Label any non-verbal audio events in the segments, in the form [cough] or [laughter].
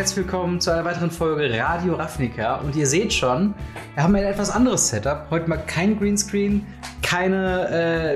herzlich willkommen zu einer weiteren Folge Radio Ravnica. Und ihr seht schon, wir haben ein etwas anderes Setup. Heute mal kein Greenscreen, keine,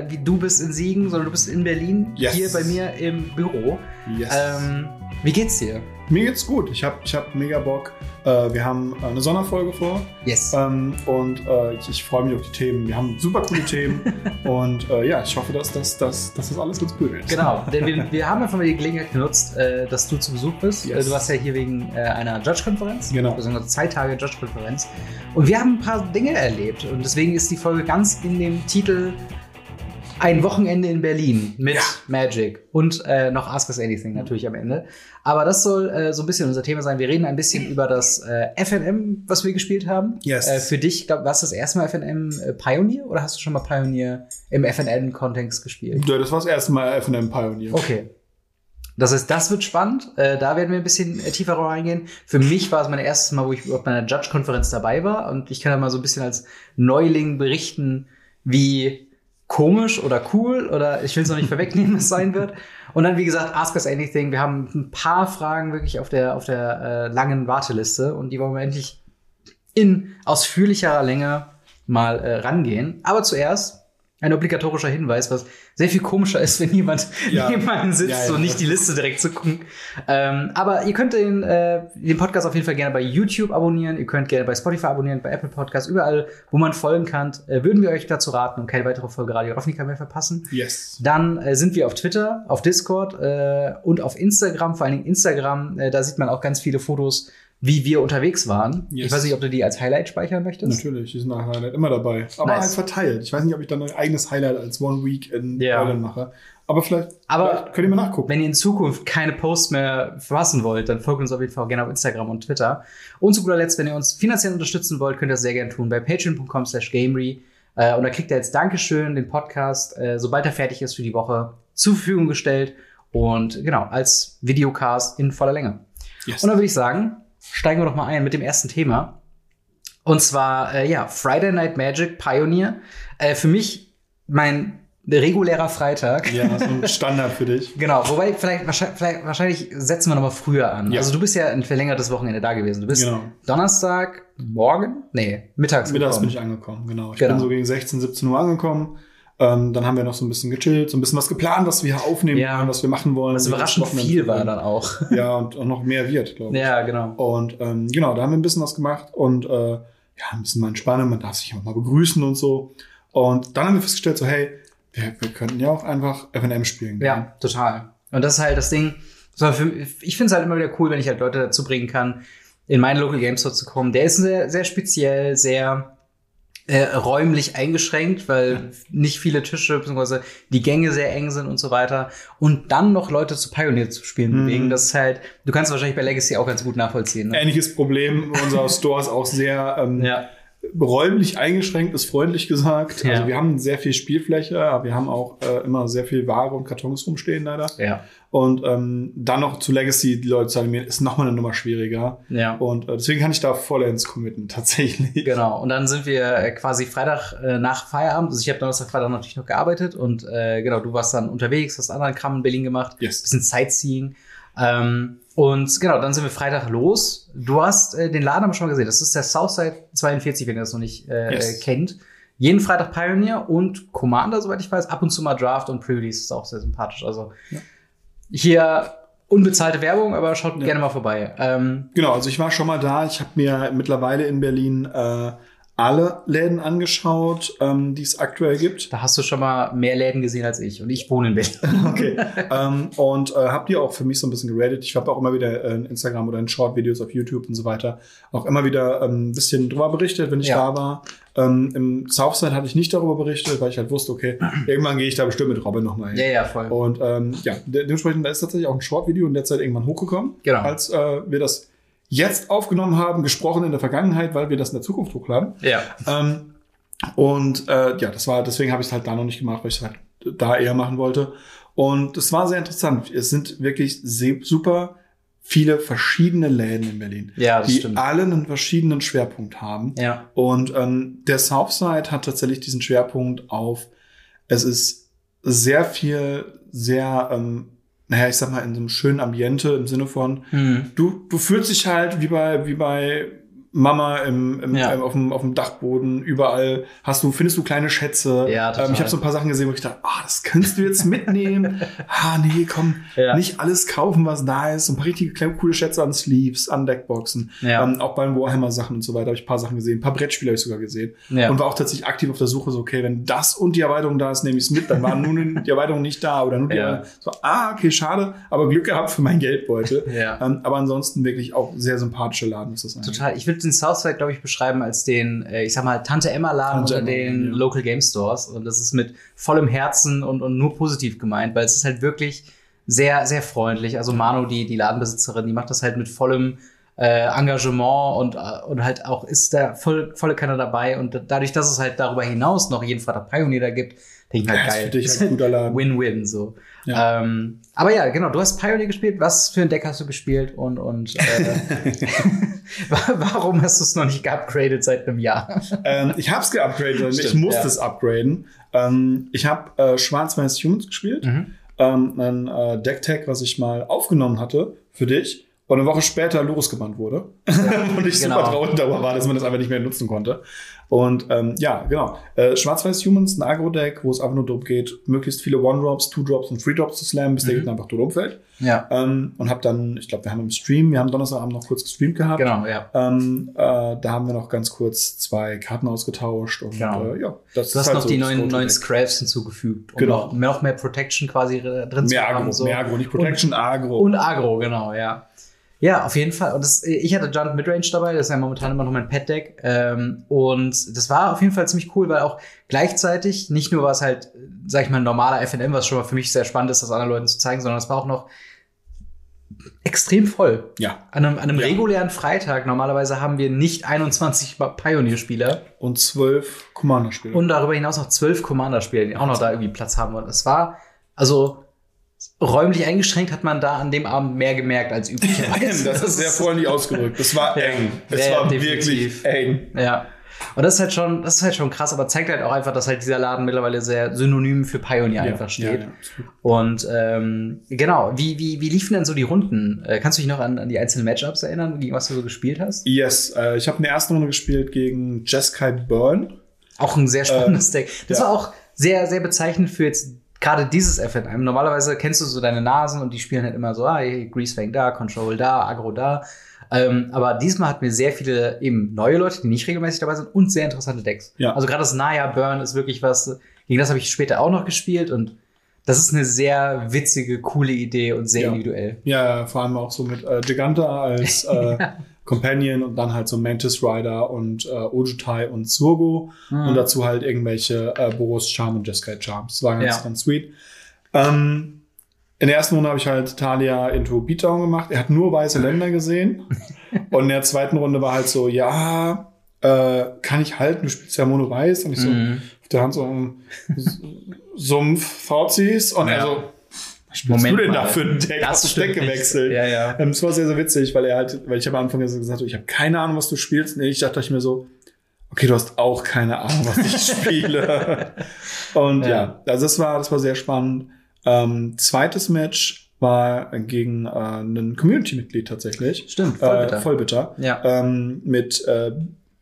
äh, wie du bist in Siegen, sondern du bist in Berlin, Yes. hier bei mir im Büro. Yes. Ähm, wie geht's dir? Mir geht's gut. Ich habe ich hab mega Bock. Äh, wir haben äh, eine Sonderfolge vor. Yes. Ähm, und äh, ich, ich freue mich auf die Themen. Wir haben super coole Themen. [laughs] und äh, ja, ich hoffe, dass, dass, dass, dass das alles ganz cool wird. Genau, [laughs] denn wir, wir haben einfach mal die Gelegenheit genutzt, dass du zu Besuch bist. Yes. Du warst ja hier wegen einer Judge-Konferenz, Genau. beziehungsweise zwei Tage Judge-Konferenz. Und wir haben ein paar Dinge erlebt. Und deswegen ist die Folge ganz in dem Titel Ein Wochenende in Berlin mit Ja. Magic und äh, noch Ask Us Anything natürlich am Ende. Aber das soll äh, so ein bisschen unser Thema sein. Wir reden ein bisschen über das äh, FNM, was wir gespielt haben. Yes. Äh, für dich, glaub, war es das erste Mal FNM äh, Pioneer oder hast du schon mal Pioneer im FNM-Kontext gespielt? Ja, das war das erste Mal FNM Pioneer. Okay. Das heißt, das wird spannend. Äh, da werden wir ein bisschen äh, tiefer reingehen. Für mich war es mein erstes Mal, wo ich auf meiner Judge-Konferenz dabei war. Und ich kann da mal so ein bisschen als Neuling berichten, wie komisch oder cool oder ich will es noch nicht [laughs] vorwegnehmen, was sein wird. Und dann, wie gesagt, Ask Us Anything. Wir haben ein paar Fragen wirklich auf der, auf der äh, langen Warteliste und die wollen wir endlich in ausführlicherer Länge mal äh, rangehen. Aber zuerst ein obligatorischer Hinweis, was sehr viel komischer ist, wenn jemand Ja. [laughs] neben einem sitzt Ja, ja. und nicht die Liste direkt zu gucken. Ähm, aber ihr könnt den, äh, den Podcast auf jeden Fall gerne bei YouTube abonnieren. Ihr könnt gerne bei Spotify abonnieren, bei Apple Podcasts, überall, wo man folgen kann. Äh, würden wir euch dazu raten und keine weitere Folge Radio Ravnica mehr verpassen. Yes. Dann äh, sind wir auf Twitter, auf Discord äh, und auf Instagram, vor allen Dingen Instagram. Äh, da sieht man auch ganz viele Fotos, wie wir unterwegs waren. Yes. Ich weiß nicht, ob du die als Highlight speichern möchtest. Natürlich, die sind nach Highlight immer dabei. Aber Nice. halt verteilt. Ich weiß nicht, ob ich dann ein eigenes Highlight als One Week in Ja. Berlin mache. Aber vielleicht, Aber- vielleicht könnt ihr mal nachgucken. Wenn ihr in Zukunft keine Posts mehr verpassen wollt, dann folgt uns auf jeden Fall gerne auf Instagram und Twitter. Und zu guter Letzt, wenn ihr uns finanziell unterstützen wollt, könnt ihr das sehr gerne tun bei patreon.com slash gamery. Äh, und da kriegt ihr jetzt Dankeschön den Podcast, äh, sobald er fertig ist für die Woche, zur Verfügung gestellt. Und genau, als Videocast in voller Länge. Yes. Und dann würde ich sagen, steigen wir doch mal ein mit dem ersten Thema. Und zwar, äh, ja, Friday Night Magic Pioneer. Äh, für mich mein regulärer Freitag. ja, so ein [laughs] Standard für dich. Genau, wobei vielleicht, wahrscheinlich, vielleicht, wahrscheinlich setzen wir noch mal früher an. Ja. Also du bist ja ein verlängertes Wochenende da gewesen. Du bist Genau. Donnerstag, morgen? Nee, mittags. Mittags bin gekommen. ich angekommen, genau. Ich Genau. bin so gegen 16, 17 Uhr angekommen. Ähm, dann haben wir noch so ein bisschen gechillt, so ein bisschen was geplant, was wir aufnehmen Ja. wollen, was wir machen wollen. Was überraschend viel war dann auch. Ja, und auch noch mehr wird, glaube ich. ja, genau. Und ähm, genau, da haben wir ein bisschen was gemacht und äh, ja, ein bisschen mal entspannen, man darf sich auch mal begrüßen und so. Und dann haben wir festgestellt, so, hey, wir, wir könnten ja auch einfach FNM spielen. Ja, total. Und das ist halt das Ding. So, für, ich finde es halt immer wieder cool, wenn ich halt Leute dazu bringen kann, in meinen Local Game Store zu kommen. Der ist sehr, sehr speziell, sehr äh, räumlich eingeschränkt, weil nicht viele Tische bzw. die Gänge sehr eng sind und so weiter. Und dann noch Leute zu Pioneer zu spielen Mhm. bewegen, das ist halt, du kannst wahrscheinlich bei Legacy auch ganz gut nachvollziehen. Ne? Ähnliches Problem. Unser Store ist auch sehr ähm, Ja, räumlich eingeschränkt, ist freundlich gesagt. Ja. Also wir haben sehr viel Spielfläche, aber wir haben auch äh, immer sehr viel Ware und Kartons rumstehen leider. ja, Und ähm, dann noch zu Legacy die Leute zu animieren, ist nochmal eine Nummer schwieriger. ja. Und äh, deswegen kann ich da vollends committen, [laughs] tatsächlich. Genau, und dann sind wir äh, quasi Freitag äh, nach Feierabend. Also ich habe Donnerstag, Freitag natürlich noch gearbeitet und äh, genau, du warst dann unterwegs, hast anderen Kram in Berlin gemacht, Yes. bisschen Sightseeing. Ähm, und genau, dann sind wir Freitag los. Du hast äh, den Laden aber schon mal gesehen. Das ist der Southside 42, wenn ihr das noch nicht äh, Yes. äh, kennt. Jeden Freitag Pioneer und Commander, soweit ich weiß. Ab und zu mal Draft und Pre-Release ist auch sehr sympathisch. Also Ja. hier unbezahlte Werbung, aber schaut Ja. gerne mal vorbei. Ähm, Genau, also ich war schon mal da. Ich habe mir mittlerweile in Berlin äh, alle Läden angeschaut, ähm, die es aktuell gibt. da hast du schon mal mehr Läden gesehen als ich. Und ich wohne in Berlin. [laughs] Okay. ähm, und äh, habe die auch für mich so ein bisschen geradet. Ich habe auch immer wieder äh, in Instagram oder in Short-Videos auf YouTube und so weiter auch immer wieder ähm, ein bisschen drüber berichtet, wenn ich Ja. da war. Ähm, Im Southside hatte ich nicht darüber berichtet, weil ich halt wusste, okay, [clears throat] irgendwann gehe ich da bestimmt mit Robin nochmal hin. Ja, ja, voll. Und ähm, ja, de dementsprechend da ist tatsächlich auch ein Short-Video in der Zeit irgendwann hochgekommen. Genau. Als äh, wir das jetzt aufgenommen haben, gesprochen in der Vergangenheit, weil wir das in der Zukunft hochladen. Ja. Ähm, und äh, ja, das war, deswegen habe ich es halt da noch nicht gemacht, weil ich es halt da eher machen wollte. Und es war sehr interessant. Es sind wirklich super viele verschiedene Läden in Berlin, Ja, die stimmt. alle einen verschiedenen Schwerpunkt haben. Ja. Und ähm, der Southside hat tatsächlich diesen Schwerpunkt auf, es ist sehr viel, sehr ähm, naja, ich sag mal, in so einem schönen Ambiente im Sinne von, Hm. du, du fühlst dich halt wie bei, wie bei Mama im, im, Ja. ähm, auf, dem, auf dem Dachboden, überall hast du, findest du kleine Schätze. Ja, total. ähm, ich habe so ein paar Sachen gesehen, wo ich dachte, ah, das kannst du jetzt mitnehmen. [laughs] ah, nee, komm, Ja. nicht alles kaufen, was da ist. Ein paar richtige kleine, coole Schätze an Sleeves, an Deckboxen. Ja. Ähm, auch bei den Warhammer-Sachen und so weiter habe ich ein paar Sachen gesehen. Ein paar Brettspiele habe ich sogar gesehen. Ja. Und war auch tatsächlich aktiv auf der Suche, so, okay, wenn das und die Erweiterung da ist, nehme ich es mit. Dann war nun die Erweiterung nicht da oder nur die [laughs] Ja. so, ah, okay, schade, aber Glück gehabt für mein Geldbeutel. [laughs] Ja. Ähm, aber ansonsten wirklich auch sehr sympathische Laden ist das eigentlich. Total. Ich würde den Southside, glaube ich, beschreiben als den, äh, ich sag mal, Tante Emma Laden Tante unter Emma, den ja. Local Game Stores. Und das ist mit vollem Herzen und, und nur positiv gemeint, weil es ist halt wirklich sehr, sehr freundlich. Also Manu, die, die Ladenbesitzerin, die macht das halt mit vollem äh, Engagement und, äh, und halt auch ist da voll, volle Kanne dabei. Und dadurch, dass es halt darüber hinaus noch jeden Freitag Pioneer da gibt, denke ich Ja, halt ist geil. für dich Ist [laughs] ein guter Laden. Win-win, so. Ja. Ähm, aber ja, genau, du hast Pioneer gespielt. Was für ein Deck hast du gespielt und, und äh, [laughs] warum hast du es noch nicht geupgradet seit einem Jahr? ähm, ich habe es geupgradet, also ich Stimmt, musste ja. es upgraden. Ähm, ich habe äh, Schwarz-Weiß Humans gespielt. Mhm. Ähm, ein äh, Deck-Tag, was ich mal aufgenommen hatte für dich. Und eine Woche später Lurus gebannt wurde. [laughs] und ich genau. super traurig darüber war, dass man das einfach nicht mehr nutzen konnte. Und ähm, ja, genau. Äh, Schwarz-Weiß Humans, ein Agro-Deck, wo es einfach nur darum geht, möglichst viele One-Drops, Two-Drops und Three-Drops zu slammen, bis der Mhm. Gegner einfach tot umfällt. Ja, Ähm, und habe dann, ich glaube, wir haben im Stream, wir haben Donnerstagabend noch kurz gestreamt gehabt. genau, ja. Ähm, äh, da haben wir noch ganz kurz zwei Karten ausgetauscht und Genau. äh, ja, das Du hast halt noch so die neuen, neuen. Scraps hinzugefügt. Um Genau. noch, noch mehr Protection quasi drin zu Mehr haben. Agro, so. mehr Agro, nicht Protection, Agro. Und Agro, genau, ja. Ja, auf jeden Fall. Und das, ich hatte Junt Midrange dabei, das ist ja momentan immer noch mein Pet-Deck. Ähm, und das war auf jeden Fall ziemlich cool, weil auch gleichzeitig, nicht nur war es halt, sag ich mal, ein normaler FNM, was schon mal für mich sehr spannend ist, das anderen Leuten zu zeigen, sondern es war auch noch extrem voll. ja, An einem, an einem Ja. regulären Freitag, normalerweise haben wir nicht 21 Pioneer-Spieler und zwölf Commander-Spiele. und darüber hinaus noch zwölf Commander-Spieler, die auch noch da irgendwie Platz haben wollen. Es war, also räumlich eingeschränkt hat man da an dem Abend mehr gemerkt als üblicherweise. [laughs] das ist sehr freundlich ausgedrückt. Das war Ja. eng. Es Ja, ja, war definitiv. wirklich eng. Ja. Und das ist halt schon, das ist halt schon krass, aber zeigt halt auch einfach, dass halt dieser Laden mittlerweile sehr synonym für Pioneer einfach steht. Ja, ja. Und ähm, genau, wie, wie, wie liefen denn so die Runden? Äh, kannst du dich noch an, an die einzelnen Matchups erinnern, gegen was du so gespielt hast? Yes, äh, ich habe in der ersten Runde gespielt gegen Jeskai Byrne. Auch ein sehr spannendes Deck. Das ja. war auch sehr, sehr bezeichnend für jetzt gerade dieses FNM. Normalerweise kennst du so deine Nasen und die spielen halt immer so, ah, hey, Greasefang da, Control da, Agro da. Ähm, aber diesmal hatten wir sehr viele eben neue Leute, die nicht regelmäßig dabei sind und sehr interessante Decks. Ja. Also gerade das Naya Burn ist wirklich was, gegen das habe ich später auch noch gespielt und das ist eine sehr witzige, coole Idee und sehr Ja. individuell. Ja, vor allem auch so mit äh, Giganta als [laughs] äh, Companion und dann halt so Mantis Rider und äh, Ojutai und Surgo Mhm. und dazu halt irgendwelche äh, Boros Charm und Jeskai Charms. Das war ganz, Ja. ganz sweet. Ähm, in der ersten Runde habe ich halt Talia into Beatdown gemacht. Er hat nur weiße Länder gesehen. [laughs] und in der zweiten Runde war halt so, ja, äh, kann ich halten, du spielst ja Mono Weiß. Und ich so, Mhm. auf der Hand so um, Sumpf VCs und Ja. er so, was spielst Moment du denn mal. da für ein Deck? Das Hast du Deck gewechselt? Ja, ja. Ähm, Es war sehr, sehr witzig, weil er halt, weil ich habe am Anfang gesagt, habe, ich habe keine Ahnung, was du spielst. Nee, ich dachte ich mir so, okay, du hast auch keine Ahnung, was ich [laughs] spiele. Und ja. Ja. also das war, das war sehr spannend. Ähm, zweites Match war gegen äh, ein Community-Mitglied tatsächlich. Stimmt, voll bitter. Äh, voll bitter. Ja. Ähm, mit äh,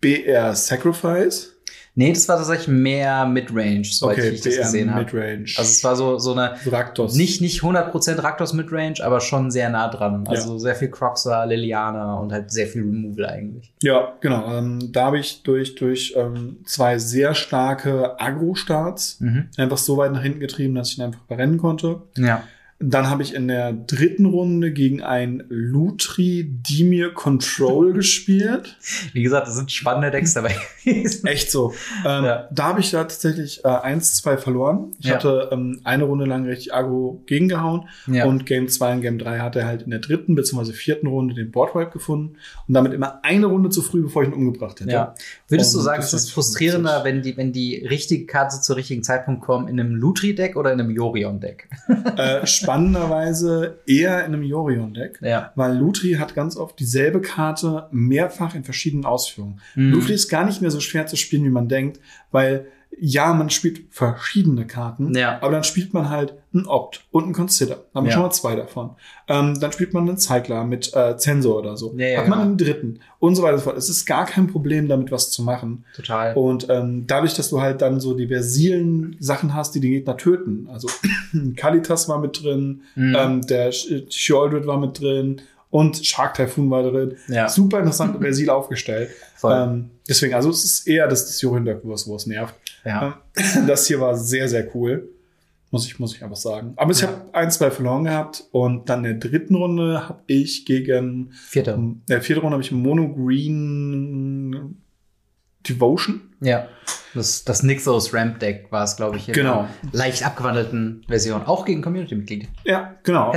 BR Sacrifice. Nee, das war tatsächlich mehr Midrange, soweit Okay, ich das BR gesehen habe. Midrange. Also es war so, so eine Raktos. Nicht, nicht 100% Raktos Midrange, aber schon sehr nah dran. Also sehr viel Croxa, Liliana und halt sehr viel Removal eigentlich. Ja, genau. Ähm, da habe ich durch, durch ähm, zwei sehr starke Agro-Starts Mhm. einfach so weit nach hinten getrieben, dass ich ihn einfach berennen konnte. Ja. Dann habe ich in der dritten Runde gegen ein Lutri Dimir Control [laughs] gespielt. Wie gesagt, es sind spannende Decks dabei. Echt so. Ähm, Ja. Da habe ich da tatsächlich äh, 1-2 verloren. Ich Ja. hatte ähm, eine Runde lang richtig Agro gegengehauen. Ja. Und Game 2 und Game 3 hat er halt in der dritten bzw. vierten Runde den Boardwipe gefunden. Und damit immer eine Runde zu früh, bevor ich ihn umgebracht hätte. Ja. Würdest du sagen, das es ist frustrierender, wenn die, wenn die richtige Karte zu richtigen Zeitpunkt kommen in einem Lutri-Deck oder in einem Yorion-Deck? Äh, spannenderweise eher in einem Yorion-Deck. Ja. Weil Lutri hat ganz oft dieselbe Karte mehrfach in verschiedenen Ausführungen. Mhm. Lutri ist gar nicht mehr so schwer zu spielen, wie man denkt, weil ja, man spielt verschiedene Karten, Ja. aber dann spielt man halt einen Opt und einen Consider. Dann haben wir Ja. schon mal zwei davon. Ähm, dann spielt man einen Cycler mit äh, Zensor oder so. Ja, Hat man genau. einen dritten und so weiter und so fort. Es ist gar kein Problem, damit was zu machen. Total. Und ähm, dadurch, dass du halt dann so die versilen Sachen hast, die den Gegner töten. Also [clears throat] Kalitas war mit drin, Mhm. ähm, der Sh- Sheoldred war mit drin und Shark Typhoon war drin. Ja. Super interessant [laughs] versil aufgestellt. Voll. Ähm, deswegen, also es ist eher das, wo es nervt. Ja. Ähm, [clears throat] Das hier war sehr, sehr cool. Muss ich, muss ich einfach sagen. Aber ich Ja. habe ein, zwei verloren gehabt und dann in der dritten Runde habe ich gegen, Vierte. in der vierten Runde habe ich Mono Green Devotion. Ja. Das, das Nixos Ramp Deck war es, glaube ich, in Genau. leicht abgewandelten Version. Auch gegen Community-Mitglieder. Ja, genau.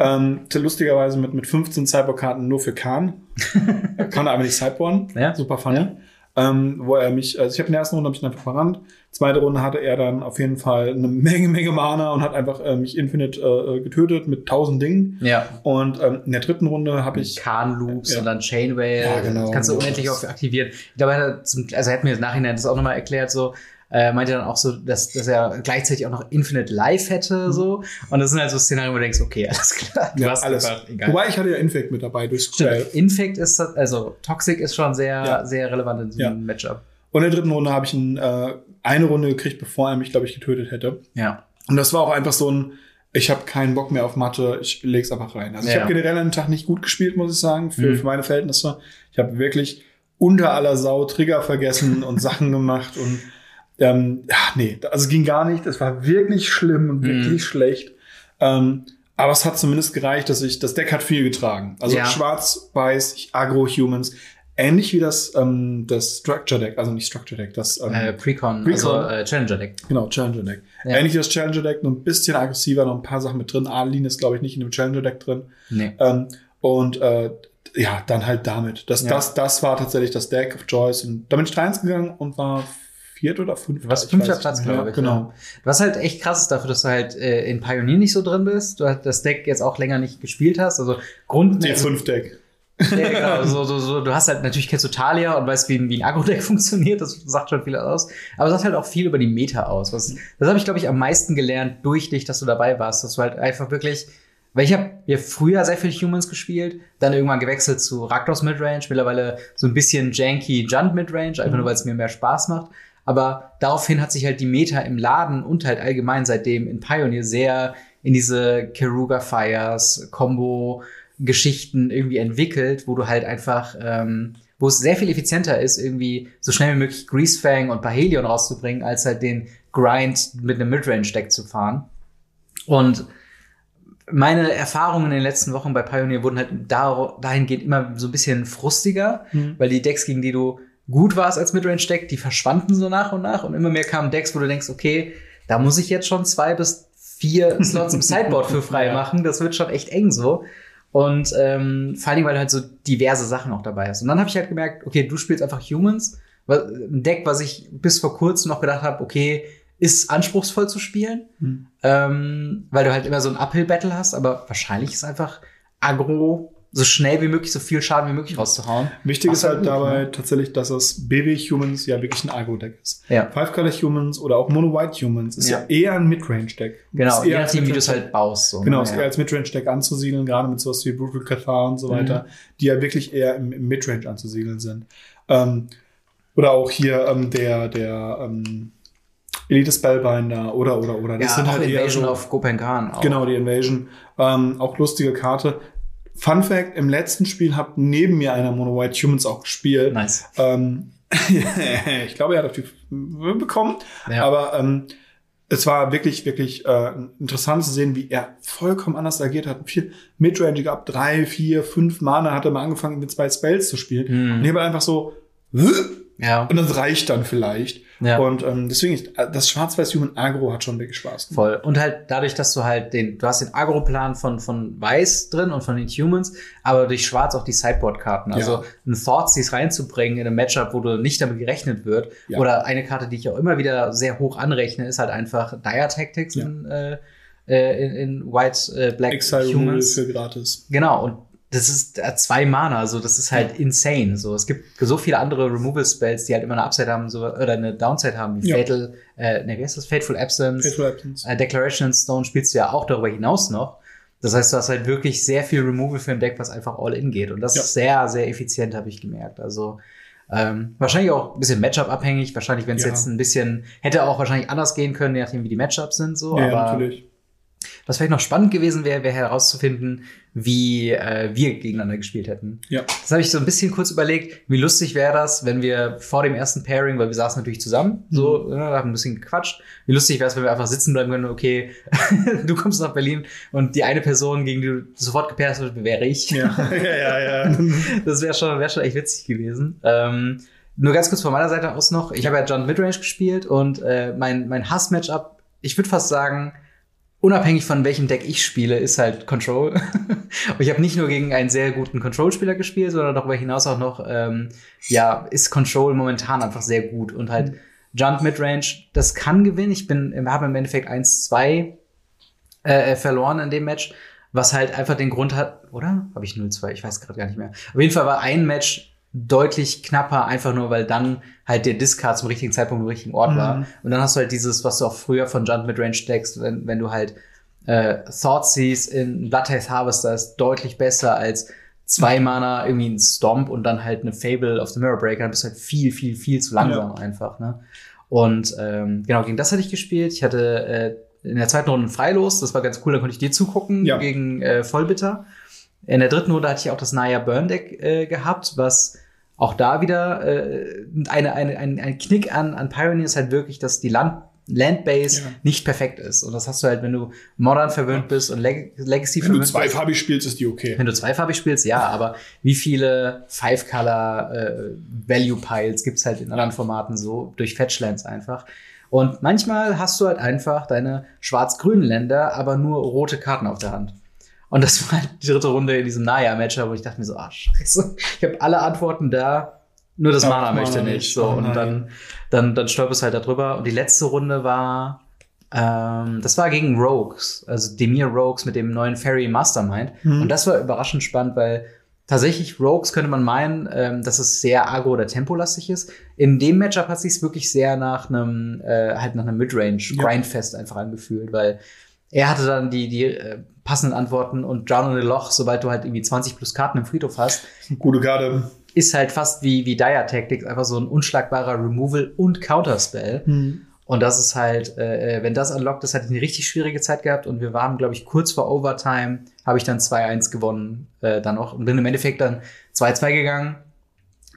Ähm, lustigerweise mit, mit 15 Cyborg-Karten nur für Khan. [laughs] Kann er aber nicht Cyborn. Ja. Super funny. Ja. Ähm, wo er mich, also ich habe in der ersten Runde hab ich ihn einfach verrannt. Zweite Runde hatte er dann auf jeden Fall eine Menge, Menge Mana und hat einfach äh, mich Infinite äh, getötet mit tausend Dingen. Ja. Und ähm, in der dritten Runde habe ich Kahn Loops Ja. und dann Chainwhale. Ja, genau. Das kannst du unendlich Das- oft aktivieren. Ich glaube, er hat zum, also er hat mir im Nachhinein das auch nochmal erklärt, so, äh, meinte dann auch so, dass, dass er gleichzeitig auch noch Infinite Life hätte, so. Und das sind halt so Szenarien, wo du denkst, okay, [laughs] alles klar. Du Mhm. ja, hast alles. einfach, egal. Wobei ich hatte ja Infect mit dabei durch. Stimmt. Infect ist, das- also Toxic ist schon sehr, Ja. sehr relevant in so Ja. einem Matchup. Und in der dritten Runde habe ich ihn, äh, eine Runde gekriegt, bevor er mich, glaube ich, getötet hätte. Ja. Und das war auch einfach so ein, ich habe keinen Bock mehr auf Mathe, ich leg's einfach rein. Also ich Ja. habe generell an dem Tag nicht gut gespielt, muss ich sagen, für, Mhm. für meine Verhältnisse. Ich habe wirklich unter aller Sau Trigger vergessen und [laughs] Sachen gemacht und ähm, ja, nee, also es ging gar nicht. Es war wirklich schlimm und Mhm. wirklich schlecht. Ähm, aber es hat zumindest gereicht, dass ich, das Deck hat viel getragen. Also Ja. schwarz, weiß, ich agro Humans. Ähnlich wie das, ähm, das Structure Deck, also nicht Structure Deck, das ähm, Äh, Precon, Precon. also äh, Challenger Deck. Genau, Challenger Deck. Ja. Ähnlich wie das Challenger Deck, nur ein bisschen aggressiver, noch ein paar Sachen mit drin. Adeline ist, glaube ich, nicht in dem Challenger Deck drin. Nee. Ähm, und äh, ja, dann halt damit. Das, Ja. das, das war tatsächlich das Deck of Choice. Und da bin ich 3 gegangen und war viert oder fünfter. Ich fünfter Platz, glaube ich. Genau. Ja. Was halt echt krass ist dafür, dass du halt äh, in Pioneer nicht so drin bist. Du hast das Deck jetzt auch länger nicht gespielt hast. Also Grund. Nee, fünf Deck. Ja, genau, so, so, so, du hast halt, natürlich kennst du Talia und weißt, wie, ein- wie ein Agro-Deck [laughs] funktioniert, das sagt schon viel aus. Aber es sagt halt auch viel über die Meta aus. Was, das habe ich, glaube ich, am meisten gelernt durch dich, dass du dabei warst, dass du halt einfach wirklich, weil ich habe ja früher sehr viel Humans gespielt, dann irgendwann gewechselt zu Rakdos Midrange, mittlerweile so ein bisschen janky Junt Midrange, einfach nur weil es mir mehr Spaß macht. Aber daraufhin hat sich halt die Meta im Laden und halt allgemein seitdem in Pioneer sehr in diese Keruga Fires, Combo, Geschichten irgendwie entwickelt, wo du halt einfach, ähm, wo es sehr viel effizienter ist, irgendwie so schnell wie möglich Greasefang und Parhelion rauszubringen, als halt den Grind mit einem Midrange-Deck zu fahren. Und meine Erfahrungen in den letzten Wochen bei Pioneer wurden halt da, dahingehend immer so ein bisschen frustiger, Mhm. weil die Decks, gegen die du gut warst als Midrange-Deck, die verschwanden so nach und nach und immer mehr kamen Decks, wo du denkst, okay, da muss ich jetzt schon zwei bis vier [laughs] Slots im Sideboard für frei machen. Das wird schon echt eng so. Und ähm, vor allem, weil du halt so diverse Sachen auch dabei hast. Und dann habe ich halt gemerkt, okay, du spielst einfach Humans. Ein Deck, was ich bis vor kurzem noch gedacht habe, okay, ist anspruchsvoll zu spielen, Mhm. ähm, weil du halt immer so ein Uphill-Battle hast, aber wahrscheinlich ist einfach Aggro so schnell wie möglich, so viel Schaden wie möglich rauszuhauen. Wichtig ist halt gut, dabei ne? tatsächlich, dass das BW Humans ja wirklich ein Agro-Deck ist. Ja. Five-Color Humans oder auch Mono-White Humans ist ja, Ja. eher ein Midrange-Deck. Genau, je eher nachdem, wie du es halt baust. So, Genau, ne? ist eher ja. als Midrange-Deck anzusiedeln, gerade mit sowas wie Brutal Qatar und so weiter, die ja wirklich eher im, im Midrange anzusiedeln sind. Ähm, oder auch hier ähm, der, der ähm, Elite Spellbinder oder, oder, oder. ja, auch halt Invasion of Gopenkan. Auch. Genau, die Invasion. Ähm, auch lustige Karte. Fun Fact, im letzten Spiel hat neben mir einer Mono White Humans auch gespielt. Nice. Ähm, [laughs] ich glaube, er hat auf die bekommen. Ja. Aber ähm, es war wirklich, wirklich äh, interessant zu sehen, wie er vollkommen anders agiert hat. Viel Midrange gehabt, drei, vier, fünf Mana hat er mal angefangen mit zwei Spells zu spielen. Mhm. Und hier war einfach so, Ja, und das reicht dann vielleicht. Ja. Und ähm, deswegen, ich, das Schwarz-Weiß-Human Agro hat schon wirklich Spaß voll. Und halt dadurch, dass du halt den, du hast den Agro-Plan von, von Weiß drin und von den Humans, aber durch Schwarz auch die Sideboard-Karten. Also Ja. ein Thoughtseize reinzubringen in einem Matchup, wo du nicht damit gerechnet wird. Ja. Oder eine Karte, die ich auch immer wieder sehr hoch anrechne, ist halt einfach Dire Tactics Ja. in, äh, äh, in, in White, äh, Black Exile Humans. für gratis. Genau, und das ist äh, zwei Mana, also das ist halt insane. So, es gibt so viele andere Removal Spells, die halt immer eine Upside haben, so oder eine Downside haben, wie Ja. Fatal, äh, ne, wie heißt das? Fateful Absence. Fateful Absence. Äh, Declaration Stone spielst du ja auch darüber hinaus noch. Das heißt, du hast halt wirklich sehr viel Removal für ein Deck, was einfach all in geht. Und das Ja. ist sehr, sehr effizient, habe ich gemerkt. Also ähm, wahrscheinlich auch ein bisschen Matchup abhängig. Wahrscheinlich, wenn es Ja. jetzt ein bisschen hätte auch wahrscheinlich anders gehen können, je nachdem wie die Matchups sind. So. ja, Aber natürlich. Was vielleicht noch spannend gewesen wäre, wäre herauszufinden, wie äh, wir gegeneinander gespielt hätten. Ja. Das habe ich so ein bisschen kurz überlegt, wie lustig wäre das, wenn wir vor dem ersten Pairing, weil wir saßen natürlich zusammen, so, Mhm. haben ein bisschen gequatscht. Wie lustig wäre es, wenn wir einfach sitzen bleiben können, okay, [laughs] du kommst nach Berlin und die eine Person, gegen die du sofort gepairt wird, wäre ich. Ja, [laughs] ja, ja. ja. [laughs] Das wäre schon, wär schon echt witzig gewesen. Ähm, nur ganz kurz von meiner Seite aus noch. Ich habe ja John Midrange gespielt und äh, mein, mein Hass-Matchup, ich würde fast sagen, unabhängig von welchem Deck ich spiele, ist halt Control. [laughs] und ich habe nicht nur gegen einen sehr guten Control-Spieler gespielt, sondern darüber hinaus auch noch, ähm, ja, ist Control momentan einfach sehr gut. Und halt Jump Midrange, das kann gewinnen. Ich bin, habe im Endeffekt 1-2 äh, verloren in dem Match, was halt einfach den Grund hat, oder? Habe ich 0-2? Ich weiß gerade gar nicht mehr. Auf jeden Fall war ein Match deutlich knapper, einfach nur, weil dann halt der Discard zum richtigen Zeitpunkt im richtigen Ort war. Mhm. Und dann hast du halt dieses, was du auch früher von Jump Midrange deckst, wenn, wenn du halt äh, Thoughtseize in Bloodtithe Harvester ist deutlich besser als zwei Mana, irgendwie ein Stomp und dann halt eine Fable of the Mirror Breaker, dann bist du halt viel, viel, viel zu langsam einfach, ne? Und ähm, genau, gegen das hatte ich gespielt. Ich hatte äh, in der zweiten Runde ein Freilos, das war ganz cool, da konnte ich dir zugucken Ja. gegen äh, Vollbitter. In der dritten Runde hatte ich auch das Naya Burn Deck äh, gehabt, was auch da wieder äh, eine, eine, ein, ein Knick an, an Pioneer ist halt wirklich, dass die Land Landbase Ja. nicht perfekt ist. Und das hast du halt, wenn du Modern verwöhnt bist und Leg Legacy Wenn du verwöhnt bist. zweifarbig spielst, ist die okay. Wenn du zweifarbig spielst, ja, aber wie viele Five-Color äh, Value Piles gibt's halt in anderen Formaten so durch Fetchlands einfach. Und manchmal hast du halt einfach deine schwarz-grünen Länder, aber nur rote Karten auf der Hand. Und das war halt die dritte Runde in diesem Naya-Matcher, wo ich dachte mir so, ah, scheiße, ich habe alle Antworten da, nur das Ja, Mana Mana möchte nicht. nicht. So, Oh und dann, dann, dann stolperst du halt da drüber. Und die letzte Runde war, ähm, das war gegen Rogues, also Demir Rogues mit dem neuen Fairy Mastermind. Mhm. Und das war überraschend spannend, weil tatsächlich Rogues könnte man meinen, ähm, dass es sehr agro- oder tempolastig ist. In dem Matchup hat sich wirklich sehr nach einem, äh, halt nach einem Midrange Ja. Grindfest einfach angefühlt, weil er hatte dann die, die äh, passenden Antworten und Drown in the Loch, sobald du halt irgendwie 20 plus Karten im Friedhof hast, Gute Karte. ist halt fast wie, wie Dire Tactics, einfach so ein unschlagbarer Removal- und Counterspell. Und das ist halt, äh, wenn das unlockt ist, hatte ich eine richtig schwierige Zeit gehabt und wir waren, glaube ich, kurz vor Overtime, habe ich dann 2-1 gewonnen äh, dann noch und bin im Endeffekt dann 2-2 gegangen.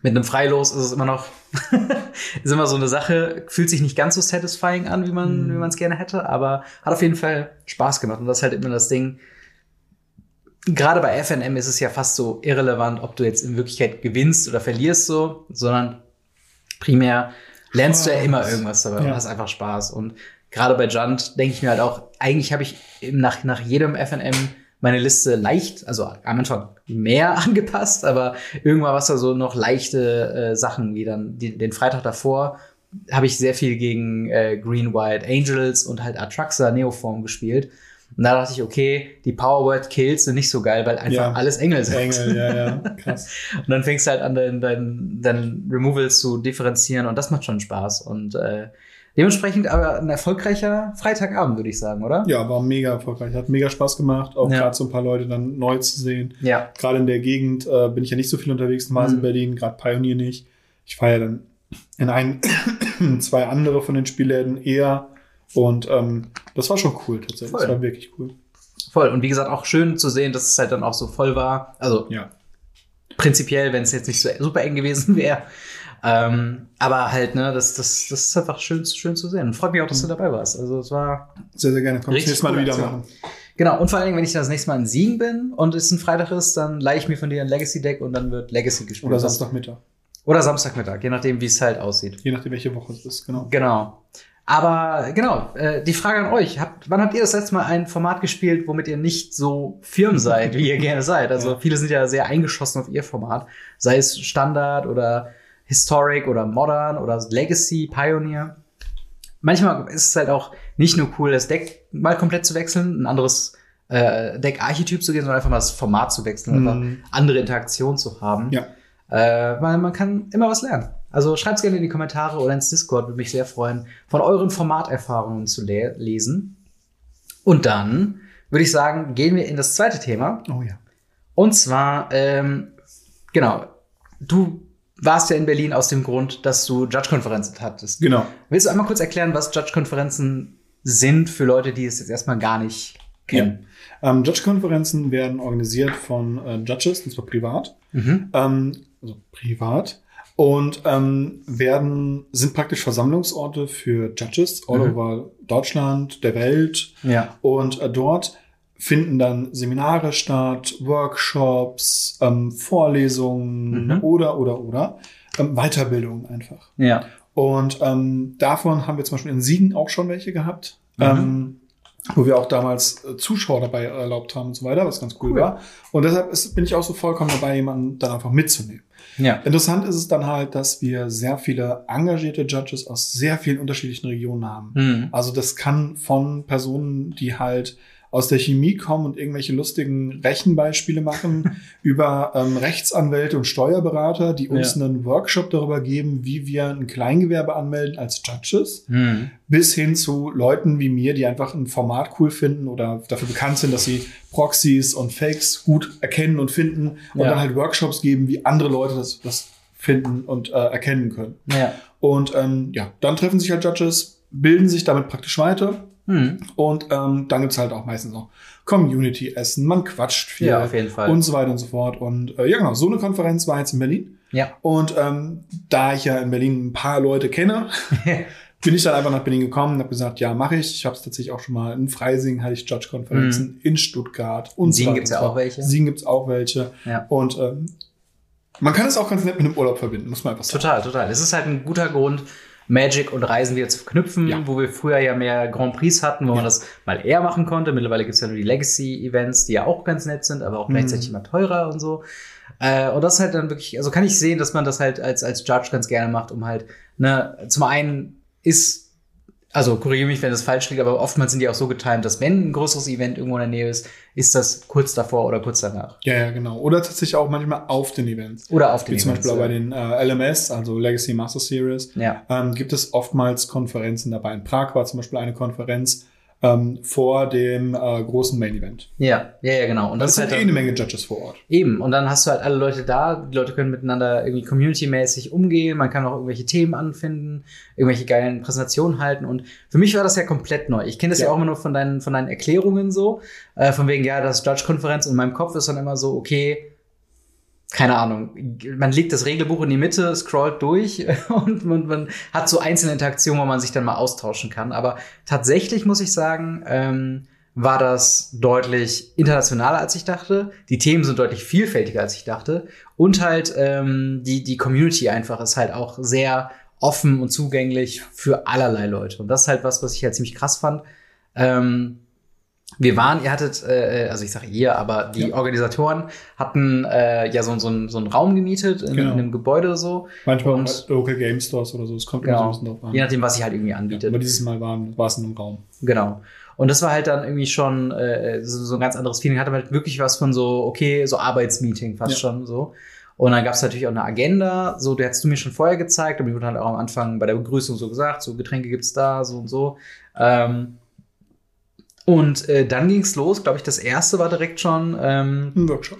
Mit einem Freilos ist es immer noch, [laughs] ist immer so eine Sache, fühlt sich nicht ganz so satisfying an, wie man, Mhm. wie man es gerne hätte, aber hat auf jeden Fall Spaß gemacht und das ist halt immer das Ding. Gerade bei FNM ist es ja fast so irrelevant, ob du jetzt in Wirklichkeit gewinnst oder verlierst so, sondern primär lernst du ja immer Spaß. irgendwas dabei und Ja. hast einfach Spaß. Und gerade bei Junt denke ich mir halt auch, eigentlich habe ich nach, nach jedem FNM meine Liste leicht, also am Anfang mehr [laughs] angepasst, aber irgendwann war es da so noch leichte äh, Sachen, wie dann die, den Freitag davor habe ich sehr viel gegen äh, Green White Angels und halt Atraxa Neoform gespielt. Und da dachte ich, okay, die Power Word Kills sind nicht so geil, weil einfach Ja. alles Engel sind. Engel, ja, ja. [laughs] Krass. Und dann fängst du halt an, dein, dein, dein Removals zu differenzieren und das macht schon Spaß. Und äh, dementsprechend aber ein erfolgreicher Freitagabend, würde ich sagen, oder? Ja, war mega erfolgreich. Hat mega Spaß gemacht, auch Ja. gerade so ein paar Leute dann neu zu sehen. Ja. Gerade in der Gegend äh, bin ich ja nicht so viel unterwegs, normalerweise Mhm. in Berlin, gerade Pioneer nicht. Ich fahre ja dann in ein, [coughs] zwei andere von den Spielläden eher. Und ähm, das war schon cool tatsächlich. Voll. Das war wirklich cool. Voll. Und wie gesagt, auch schön zu sehen, dass es halt dann auch so voll war. Also Ja. prinzipiell, wenn es jetzt nicht so super eng gewesen [laughs] wäre. Ähm, aber halt, ne, das, das, das ist einfach schön, schön zu sehen. Und freut mich auch, dass du dabei warst. Also es war Sehr, sehr gerne. Komm nächstes Mal wieder Aktion. machen. Genau, und vor allen Dingen, wenn ich das nächste Mal in Siegen bin und es ein Freitag ist, dann leihe ich mir von dir ein Legacy-Deck und dann wird Legacy gespielt. Oder Samstagmittag. Oder Samstagmittag, je nachdem, wie es halt aussieht. Je nachdem, welche Woche es ist, genau. Genau. Aber genau, äh, die Frage an euch. Habt, wann habt ihr das letzte Mal ein Format gespielt, womit ihr nicht so firm seid, wie ihr gerne seid? Also Ja. viele sind ja sehr eingeschossen auf ihr Format. Sei es Standard oder Historic oder Modern oder Legacy, Pioneer. Manchmal ist es halt auch nicht nur cool, das Deck mal komplett zu wechseln, ein anderes äh, Deckarchetyp zu gehen, sondern einfach mal das Format zu wechseln, Mhm. einfach andere Interaktion zu haben. Ja. Äh, weil man kann immer was lernen. Also schreibt's gerne in die Kommentare oder ins Discord, würde mich sehr freuen, von euren Formaterfahrungen zu le lesen. Und dann würde ich sagen, gehen wir in das zweite Thema. Oh ja. Und zwar, ähm, genau, du warst ja in Berlin aus dem Grund, dass du Judge-Konferenzen hattest. Genau. Willst du einmal kurz erklären, was Judge-Konferenzen sind für Leute, die es jetzt erstmal gar nicht kennen? Ähm, Judge-Konferenzen werden organisiert von äh, Judges, und zwar privat. Mhm. Ähm, also privat. Und ähm, werden, sind praktisch Versammlungsorte für Judges all Mhm. over Deutschland, der Welt. Ja. Und äh, dort finden dann Seminare statt, Workshops, ähm, Vorlesungen Mhm. oder, oder, oder. Ähm, Weiterbildung einfach. Ja. Und ähm, davon haben wir zum Beispiel in Siegen auch schon welche gehabt, Mhm. ähm, wo wir auch damals äh, Zuschauer dabei erlaubt haben und so weiter, was ganz cool, Cool. war. Und deshalb ist, bin ich auch so vollkommen dabei, jemanden dann einfach mitzunehmen. Ja. Interessant ist es dann halt, dass wir sehr viele engagierte Judges aus sehr vielen unterschiedlichen Regionen haben. Mhm. Also das kann von Personen, die halt aus der Chemie kommen und irgendwelche lustigen Rechenbeispiele machen, [laughs] über ähm, Rechtsanwälte und Steuerberater, die uns Ja. einen Workshop darüber geben, wie wir ein Kleingewerbe anmelden als Judges, Mhm. bis hin zu Leuten wie mir, die einfach ein Format cool finden oder dafür bekannt sind, dass sie Proxys und Fakes gut erkennen und finden und Ja. dann halt Workshops geben, wie andere Leute das, das finden und äh, erkennen können. Ja. Und ähm, ja, dann treffen sich halt Judges, bilden sich damit praktisch weiter Mhm. und ähm, dann gibt's halt auch meistens noch Community-Essen, man quatscht viel Ja, auf jeden Fall. und so weiter und so fort. Und äh, ja, genau, so eine Konferenz war jetzt in Berlin. Ja. Und ähm, da ich ja in Berlin ein paar Leute kenne, [laughs] bin ich dann einfach nach Berlin gekommen und habe gesagt, ja, mache ich. Ich habe es tatsächlich auch schon mal in Freising hatte ich Judge-Konferenzen, in Stuttgart und In so Siegen weiter gibt's und ja auch welche. Siegen gibt's auch welche. Ja. Und ähm, man kann es auch ganz nett mit einem Urlaub verbinden, muss man einfach sagen. Total, total. Es ist halt ein guter Grund, Magic und Reisen wieder zu verknüpfen, Ja. wo wir früher ja mehr Grand Prix hatten, wo Ja. man das mal eher machen konnte. Mittlerweile gibt's ja nur die Legacy-Events, die ja auch ganz nett sind, aber auch Mhm. gleichzeitig immer teurer und so. Äh, und das halt dann wirklich, also kann ich sehen, dass man das halt als, als Judge ganz gerne macht, um halt, ne, zum einen ist, also korrigiere mich, wenn das falsch liegt, aber oftmals sind die auch so getimt, dass wenn ein größeres Event irgendwo in der Nähe ist, ist das kurz davor oder kurz danach. Ja, ja, genau. Oder tatsächlich auch manchmal auf den Events. Oder auf den Wie zum Events, Beispiel auch bei ja. den äh, LMS, also Legacy Master Series, Ja. ähm, gibt es oftmals Konferenzen dabei. In Prag war zum Beispiel eine Konferenz ähm, vor dem äh, großen Main Event. Ja, ja, ja, genau. Und Das, das, sind ist eh halt eine Menge Judges vor Ort. eben. Und dann hast du halt alle Leute da. Die Leute können miteinander irgendwie community-mäßig umgehen. Man kann auch irgendwelche Themen anfinden, irgendwelche geilen Präsentationen halten. Und für mich war das ja komplett neu. Ich kenne das ja. Ja. auch immer nur von deinen, von deinen Erklärungen so. Äh, von wegen, ja, das ist Judge-Konferenz. Und in meinem Kopf ist dann immer so, okay, keine Ahnung, man legt das Regelbuch in die Mitte, scrollt durch [laughs] und man, man hat so einzelne Interaktionen, wo man sich dann mal austauschen kann. Aber tatsächlich muss ich sagen, ähm, war das deutlich internationaler, als ich dachte. Die Themen sind deutlich vielfältiger, als ich dachte. Und halt ähm, die, die Community einfach ist halt auch sehr offen und zugänglich für allerlei Leute. Und das ist halt was, was ich halt ziemlich krass fand. Ähm, wir waren, ihr hattet, äh, also ich sage ihr, aber die Ja. Organisatoren hatten äh, ja so, so, einen- so einen Raum gemietet in, Genau. in einem Gebäude so. Manchmal Und- auch Local Game Stores oder so. Es kommt immer so ein Genau. bisschen drauf an. Je nachdem, was sich halt irgendwie anbietet. Aber dieses Mal waren, war es in einem Raum. Genau. Und das war halt dann irgendwie schon äh, so, so ein ganz anderes Feeling. Hatte halt wirklich was von so, okay, so Arbeitsmeeting fast Ja. schon so. Und dann gab es natürlich auch eine Agenda, so, die hast du mir schon vorher gezeigt, aber die wurde halt auch am Anfang bei der Begrüßung so gesagt, so Getränke gibt's da, so und so. Ähm, und äh, dann ging's los, glaube ich, das erste war direkt schon, ähm, Ein Workshop.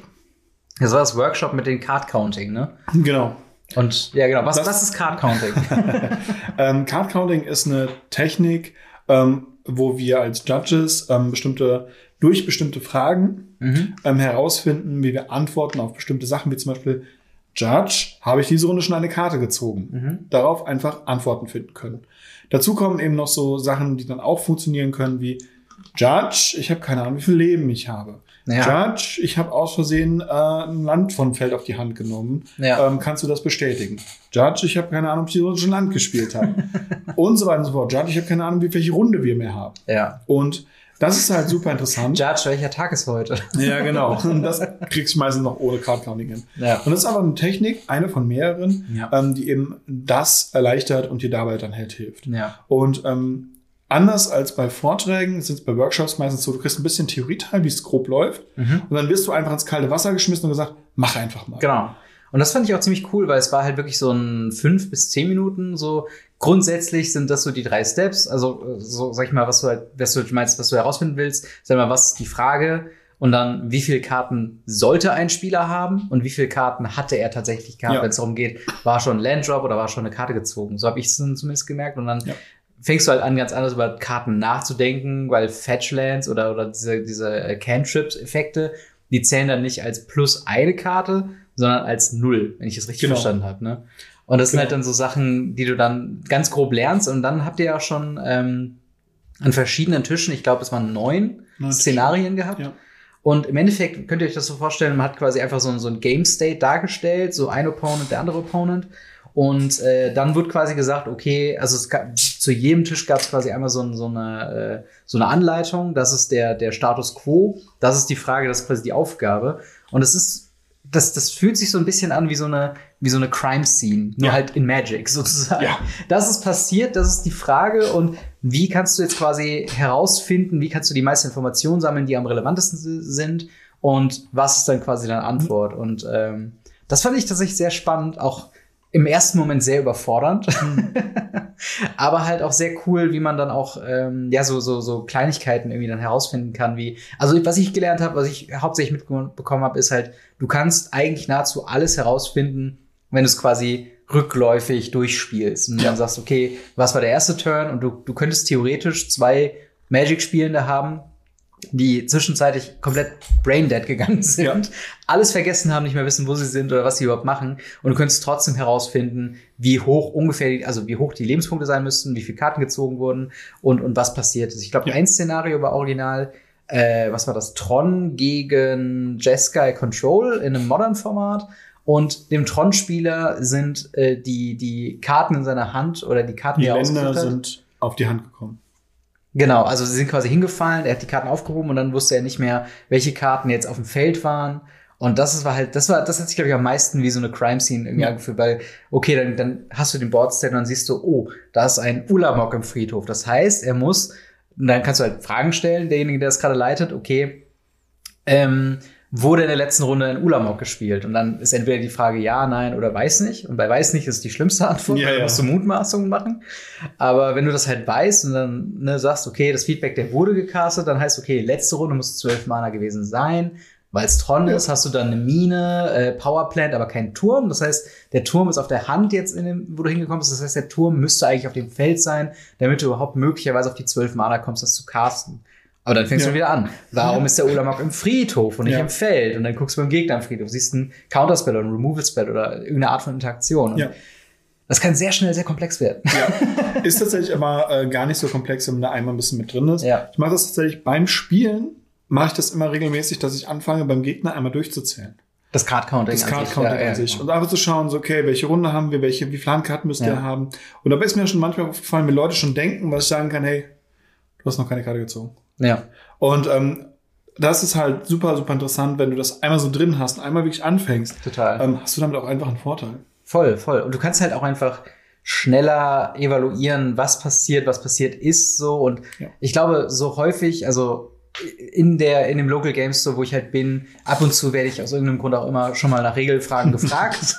das war das Workshop mit den Card Counting, ne? Genau. Und ja, genau. Was, Das- was ist Card Counting? [laughs] [laughs] Ähm, Card Counting ist eine Technik, ähm, wo wir als Judges ähm, bestimmte, durch bestimmte Fragen mhm. ähm, herausfinden, wie wir antworten auf bestimmte Sachen, wie zum Beispiel, Judge, habe ich diese Runde schon eine Karte gezogen? Mhm. Darauf einfach Antworten finden können. Dazu kommen eben noch so Sachen, die dann auch funktionieren können, wie Judge, ich habe keine Ahnung, wie viel Leben ich habe. Ja. Judge, ich habe aus Versehen äh, ein Land von Feld auf die Hand genommen. Ja. Ähm, kannst du das bestätigen? Judge, ich habe keine Ahnung, ob ich schon Land gespielt habe. [laughs] und so weiter und so fort. Judge, ich habe keine Ahnung, wie welche Runde wir mehr haben. Ja. Und das ist halt super interessant. Judge, welcher Tag ist heute? ja, genau. [laughs] Und das kriegst du meistens noch ohne Card Counting hin. Ja. Und das ist aber eine Technik, eine von mehreren, Ja. ähm, die eben das erleichtert und dir dabei dann halt hilft. Ja. Und ähm, anders als bei Vorträgen, sind es bei Workshops meistens so, du kriegst ein bisschen Theorieteil, wie es grob läuft. Mhm. Und dann wirst du einfach ins kalte Wasser geschmissen und gesagt, mach einfach mal. Genau. Und das fand ich auch ziemlich cool, weil es war halt wirklich so ein fünf bis zehn Minuten so. Grundsätzlich sind das so die drei Steps. Also, so, sag ich mal, was du halt, was du meinst, was du herausfinden willst. Sag mal, was ist die Frage? Und dann, wie viele Karten sollte ein Spieler haben? Und wie viele Karten hatte er tatsächlich gehabt, Ja. wenn es darum geht, war schon ein Landdrop oder war schon eine Karte gezogen? So habe ich es zumindest gemerkt. Und dann Ja. Fängst du halt an, ganz anders über Karten nachzudenken, weil Fetchlands oder, oder diese, diese äh, Cantrips-Effekte, die zählen dann nicht als plus eine Karte, sondern als null, wenn ich es richtig Genau. verstanden habe. Ne? Und das sind Genau. halt dann so Sachen, die du dann ganz grob lernst. Und dann habt ihr ja schon ähm, an verschiedenen Tischen, ich glaube, es waren neun Neun. Szenarien gehabt. Ja. Und im Endeffekt könnt ihr euch das so vorstellen, man hat quasi einfach so, ein- so ein Game State dargestellt, so ein Opponent, der andere Opponent. Und äh, dann wird quasi gesagt, okay, also es gab, zu jedem Tisch gab es quasi einmal so, so, eine, äh, so eine Anleitung, das ist der, der Status quo, das ist die Frage, das ist quasi die Aufgabe. Und es ist, das, das fühlt sich so ein bisschen an wie so eine, wie so eine Crime-Scene, nur Ja. halt in Magic [laughs] sozusagen. Ja. Das ist passiert, das ist die Frage. Und wie kannst du jetzt quasi herausfinden, wie kannst du die meisten Informationen sammeln, die am relevantesten si- sind? Und was ist dann quasi deine Antwort? Und ähm, das fand ich tatsächlich sehr spannend, auch im ersten Moment sehr überfordernd, [laughs] aber halt auch sehr cool, wie man dann auch ähm, ja so so so Kleinigkeiten irgendwie dann herausfinden kann, wie also was ich gelernt habe, was ich hauptsächlich mitbekommen habe, ist halt, du kannst eigentlich nahezu alles herausfinden, wenn du es quasi rückläufig durchspielst. Und Ja. dann sagst, okay, was war der erste Turn? Und du du könntest theoretisch zwei Magic-Spielende haben, die zwischenzeitlich komplett braindead gegangen sind, Ja. alles vergessen haben, nicht mehr wissen, wo sie sind oder was sie überhaupt machen. Und du könntest trotzdem herausfinden, wie hoch ungefähr, die, also wie hoch die Lebenspunkte sein müssten, wie viele Karten gezogen wurden und, und was passiert ist. Ich glaube, Ja. ein Szenario war original, äh, was war das? Tron gegen Jeskai Control in einem Modern-Format. Und dem Tron-Spieler sind äh, die, die Karten in seiner Hand oder die Karten, Die er Länder sind auf die Hand gekommen. Genau, also sie sind quasi hingefallen, er hat die Karten aufgehoben und dann wusste er nicht mehr, welche Karten jetzt auf dem Feld waren. Und das war halt, das war, das hat sich, glaube ich, am meisten wie so eine Crime-Scene irgendwie Ja. angefühlt, weil, okay, dann, dann hast du den Boardstate und dann siehst du, oh, da ist ein Ulamok im Friedhof. Das heißt, er muss, und dann kannst du halt Fragen stellen, derjenige, der das gerade leitet, okay, ähm, wurde in der letzten Runde ein Ulamok gespielt? Und dann ist entweder die Frage ja, nein oder weiß nicht. Und bei weiß nicht ist die schlimmste Antwort, Ja, weil da musst du Mutmaßungen machen. Aber wenn du das halt weißt und dann ne, sagst, okay, das Feedback, der wurde gecastet, dann heißt, okay, letzte Runde muss zwölf Mana gewesen sein. Weil es Tron Ja. ist, hast du dann eine Mine, äh, Powerplant, aber keinen Turm. Das heißt, der Turm ist auf der Hand jetzt, in dem, wo du hingekommen bist. Das heißt, der Turm müsste eigentlich auf dem Feld sein, damit du überhaupt möglicherweise auf die zwölf Mana kommst, das zu casten. Aber dann fängst Ja. du wieder an. Warum Ja. ist der Ulamok im Friedhof und nicht Ja. im Feld? Und dann guckst du beim Gegner im Friedhof, siehst einen Counterspell oder ein Removal-Spell oder irgendeine Art von Interaktion. Ja. Das kann sehr schnell sehr komplex werden. Ja. [laughs] Ist tatsächlich aber äh, gar nicht so komplex, wenn da einmal ein bisschen mit drin ist. Ja. Ich mache das tatsächlich beim Spielen, mache ich das immer regelmäßig, dass ich anfange, beim Gegner einmal durchzuzählen. Das Card-Counting. Das an Card sich. Counting Ja, ja, an sich. genau. Und einfach zu schauen, so, okay, welche Runde haben wir, welche, wie viele Handkarten müsste Ja. er haben. Und dabei ist mir schon manchmal aufgefallen, wie Leute schon denken, was ich sagen kann, hey, du hast noch keine Karte gezogen. Ja. Und ähm, das ist halt super, super interessant, wenn du das einmal so drin hast und einmal wirklich anfängst, Total. ähm, hast du damit auch einfach einen Vorteil. Voll, voll. Und du kannst halt auch einfach schneller evaluieren, was passiert, was passiert ist, so. Und Ja. ich glaube, so häufig, also in der, in dem Local Game Store, wo ich halt bin, ab und zu werde ich aus irgendeinem Grund auch immer schon mal nach Regelfragen [laughs] gefragt.